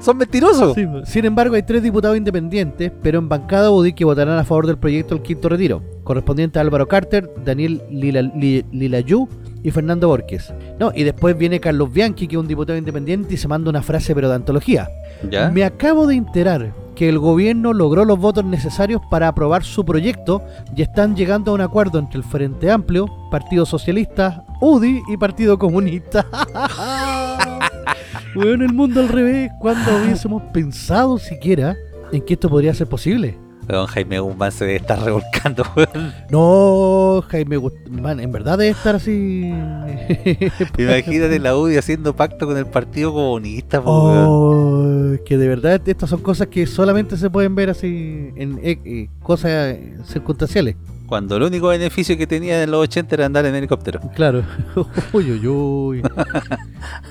son mentirosos. Sí. Sin embargo, hay tres diputados independientes, pero en bancada UDI que votarán a favor del proyecto del quinto retiro, correspondiente a Álvaro Carter, Daniel Lila- Li- Lilayú y Fernando Borges. No, y después viene Carlos Bianchi, que es un diputado independiente, y se manda una frase pero de antología. ¿Ya? Me acabo de enterar que el gobierno logró los votos necesarios para aprobar su proyecto y están llegando a un acuerdo entre el Frente Amplio, Partido Socialista, UDI y Partido Comunista. bueno, el mundo al revés, cuando hubiésemos pensado siquiera en que esto podría ser posible? Don Jaime Guzmán se debe estar revolcando, weón. No, Jaime Guzmán, en verdad debe estar así. Imagínate la UDI haciendo pacto con el Partido Comunista, weón. Oh, que de verdad estas son cosas que solamente se pueden ver así en eh, eh, cosas eh, circunstanciales. Cuando el único beneficio que tenía en los 80 era andar en helicóptero. Claro. uy, uy, uy.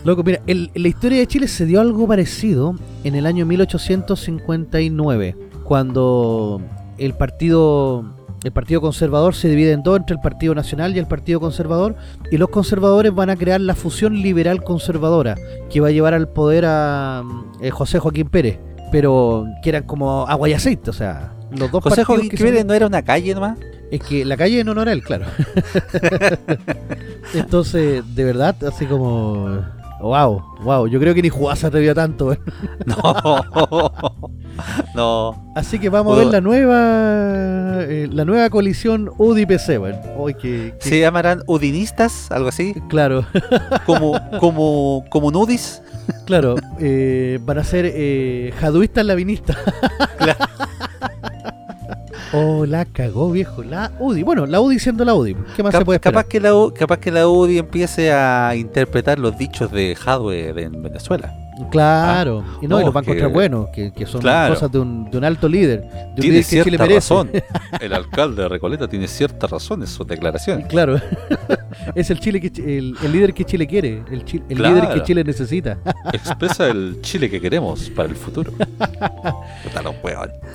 Loco, mira, el- en la historia de Chile se dio algo parecido en el año 1859. Cuando el partido el Partido Conservador se divide en dos entre el Partido Nacional y el Partido Conservador y los conservadores van a crear la fusión liberal conservadora que va a llevar al poder a eh, José Joaquín Pérez, pero que eran como agua y aceite, o sea, los dos José Joaquín que Pérez son- no era una calle nomás. es que la calle en honor a él, claro. Entonces, de verdad, así como wow, wow, yo creo que ni jugás se atrevió tanto. ¿eh? No. no. Así que vamos a ver la nueva eh, la nueva coalición UDI-PC, que, Se llamarán udinistas, algo así. claro, Como, como, como nudis. claro, eh, van a ser eh, jaduistas lavinistas. Oh, la cagó, viejo, la UDI. Bueno, la UDI siendo la UDI, ¿qué más Cap- se puede esperar? capaz, que la, U- capaz que la UDI empiece a interpretar los dichos de Hadwe en Venezuela. Claro, y no, y los va a encontrar buenos, que, que son Claro. cosas de un, de un alto líder, de un Tiene líder que Chile cierta merece. razón. El alcalde de Recoleta tiene cierta razón en sus declaraciones. Claro, es el Chile que el, el líder que Chile quiere, el, chi- el Claro. líder que Chile necesita. Expresa el Chile que queremos para el futuro.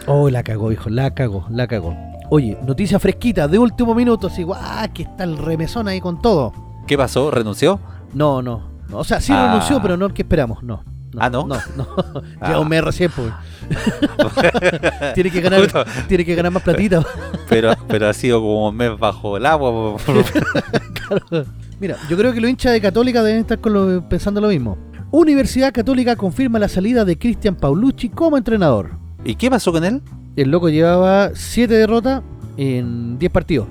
Oh, la cagó, hijo, la cagó, la cagó. Oye, noticia fresquita, de último minuto, así, guau, que está el remesón ahí con todo. ¿Qué pasó? ¿Renunció? No, no, o sea, sí Ah. renunció, pero no el que esperamos, no. Ah, ¿no? No, no. Ah. Un mes recién, pues. tiene que ganar, tiene que ganar más platita. pero, pero ha sido como un mes bajo el agua. Mira, yo creo que los hinchas de Católica deben estar con lo- pensando lo mismo. Universidad Católica confirma la salida de Cristian Paulucci como entrenador. ¿Y qué pasó con él? El loco llevaba 7 derrotas en 10 partidos.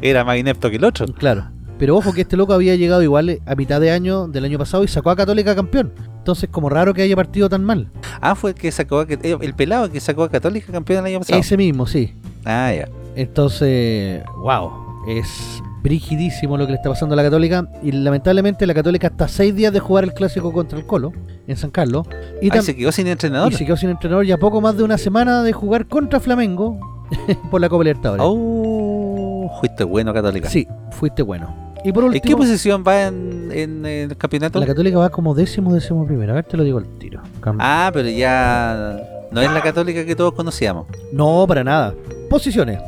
Era más inepto que el otro. Claro. Pero ojo que este loco había llegado igual a mitad de año del año pasado y sacó a Católica campeón. Entonces, como raro que haya partido tan mal. Ah, fue el que sacó a, eh, el pelado que sacó a Católica campeón el año pasado. Ese mismo, sí. Ah, ya. Entonces, wow. Es brigidísimo lo que le está pasando a la Católica. Y lamentablemente la Católica está a 6 días de jugar el clásico contra el Colo en San Carlos. Y, Ahí tam- se quedó sin entrenador. y se quedó sin entrenador ya poco más de una semana de jugar contra Flamengo por la Copa Libertadores. Oh, fuiste bueno, Católica. Sí, fuiste bueno. Y por ¿En qué último, posición va en, en el campeonato? la Católica va como décimo, décimo primero. A ver, te lo digo al tiro. Cam- Ah, pero ya no es la Católica que todos conocíamos. No, para nada. Posiciones.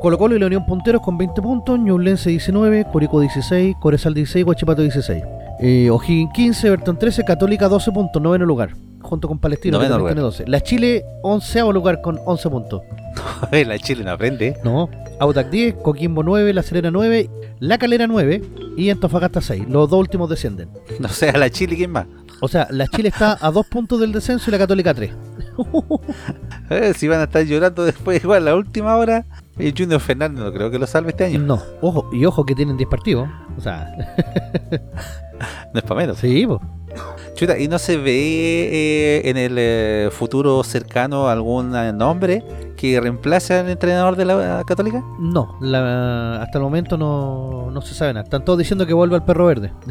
Colo Colo y la Unión Punteros con 20 puntos, Ñublense 19, Corico 16, Corezal 16, Guachipato 16. Eh, O'Higgins 15, Bertón 13, Católica 12 puntos, noveno lugar, junto con Palestino que Noveno también tiene 12. La Chile 11 lugar con 11 puntos. la Chile no aprende. No, Audac 10, Coquimbo 9, La Serena 9, La Calera 9 y Antofagasta 6. Los dos últimos descienden. No sea la Chile, ¿quién más? O sea, la Chile está a dos puntos del descenso y la Católica 3. Eh, si van a estar llorando después, igual, la última hora. El Junior Fernández no creo que lo salve este año. No, ojo, y ojo que tienen 10 partidos. O sea, No es para menos. sí, po. Chuta, ¿y no se ve eh, en el eh, futuro cercano algún eh, nombre que reemplace al entrenador de la Católica? No, la- hasta el momento no, no se sabe nada. Están todos diciendo que vuelva el perro verde.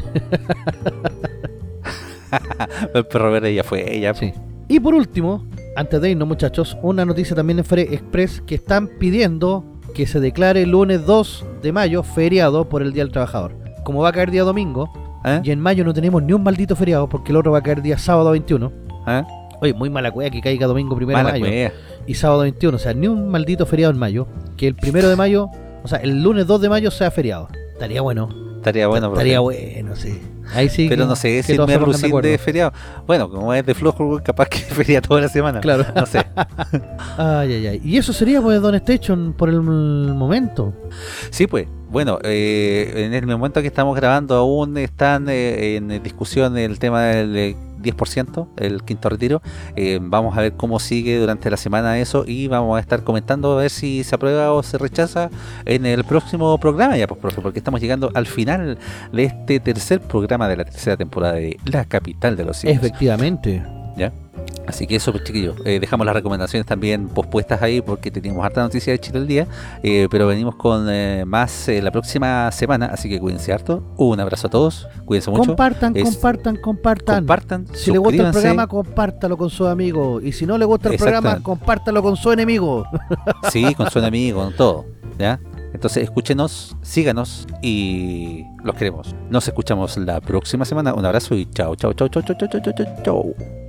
El perro verde ya fue, ya. Sí. Y por último, antes de irnos muchachos, una noticia también en Fere Express que están pidiendo que se declare el lunes 2 de mayo feriado por el Día del Trabajador. Como va a caer día domingo, ¿Eh? y en mayo no tenemos ni un maldito feriado porque el otro va a caer día sábado 21. ¿Eh? Oye, muy mala cueva que caiga domingo primero Mala de mayo y sábado 21. O sea, ni un maldito feriado en mayo. Que el primero de mayo, o sea, el lunes 2 de mayo sea feriado. Estaría bueno. Estaría bueno, Estaría bueno, sí. Ahí sí. Pero que- no sé si se pongan de de feriado. Bueno, como es de flojo, capaz que feria toda la semana. Claro. No sé. Ay, ay, ay. Y eso sería, pues, Don Station por el momento. Sí, pues. Bueno, eh, en el momento que estamos grabando aún están eh, en discusión el tema del eh, 10%, el quinto retiro. Eh, vamos a ver cómo sigue durante la semana eso y vamos a estar comentando a ver si se aprueba o se rechaza en el próximo programa ya, pues, profe, porque estamos llegando al final de este tercer programa de la tercera temporada de La Capital de los Simios. Efectivamente. Así que eso, pues chiquillos, eh, dejamos las recomendaciones también pospuestas ahí porque teníamos harta noticia de Chile el día, eh, pero venimos con eh, más la próxima semana, así que cuídense harto. Un abrazo a todos, cuídense mucho. Compartan, compartan, compartan. Compartan, Si les gusta el programa, compártalo con su amigo Y si no les gusta el programa, compártalo con su enemigo. Sí, con su enemigo, con todo. ¿ya? Entonces escúchenos, síganos y los queremos. Nos escuchamos la próxima semana. Un abrazo y chao, chao, chao, chao, chao, chao, chao, chao.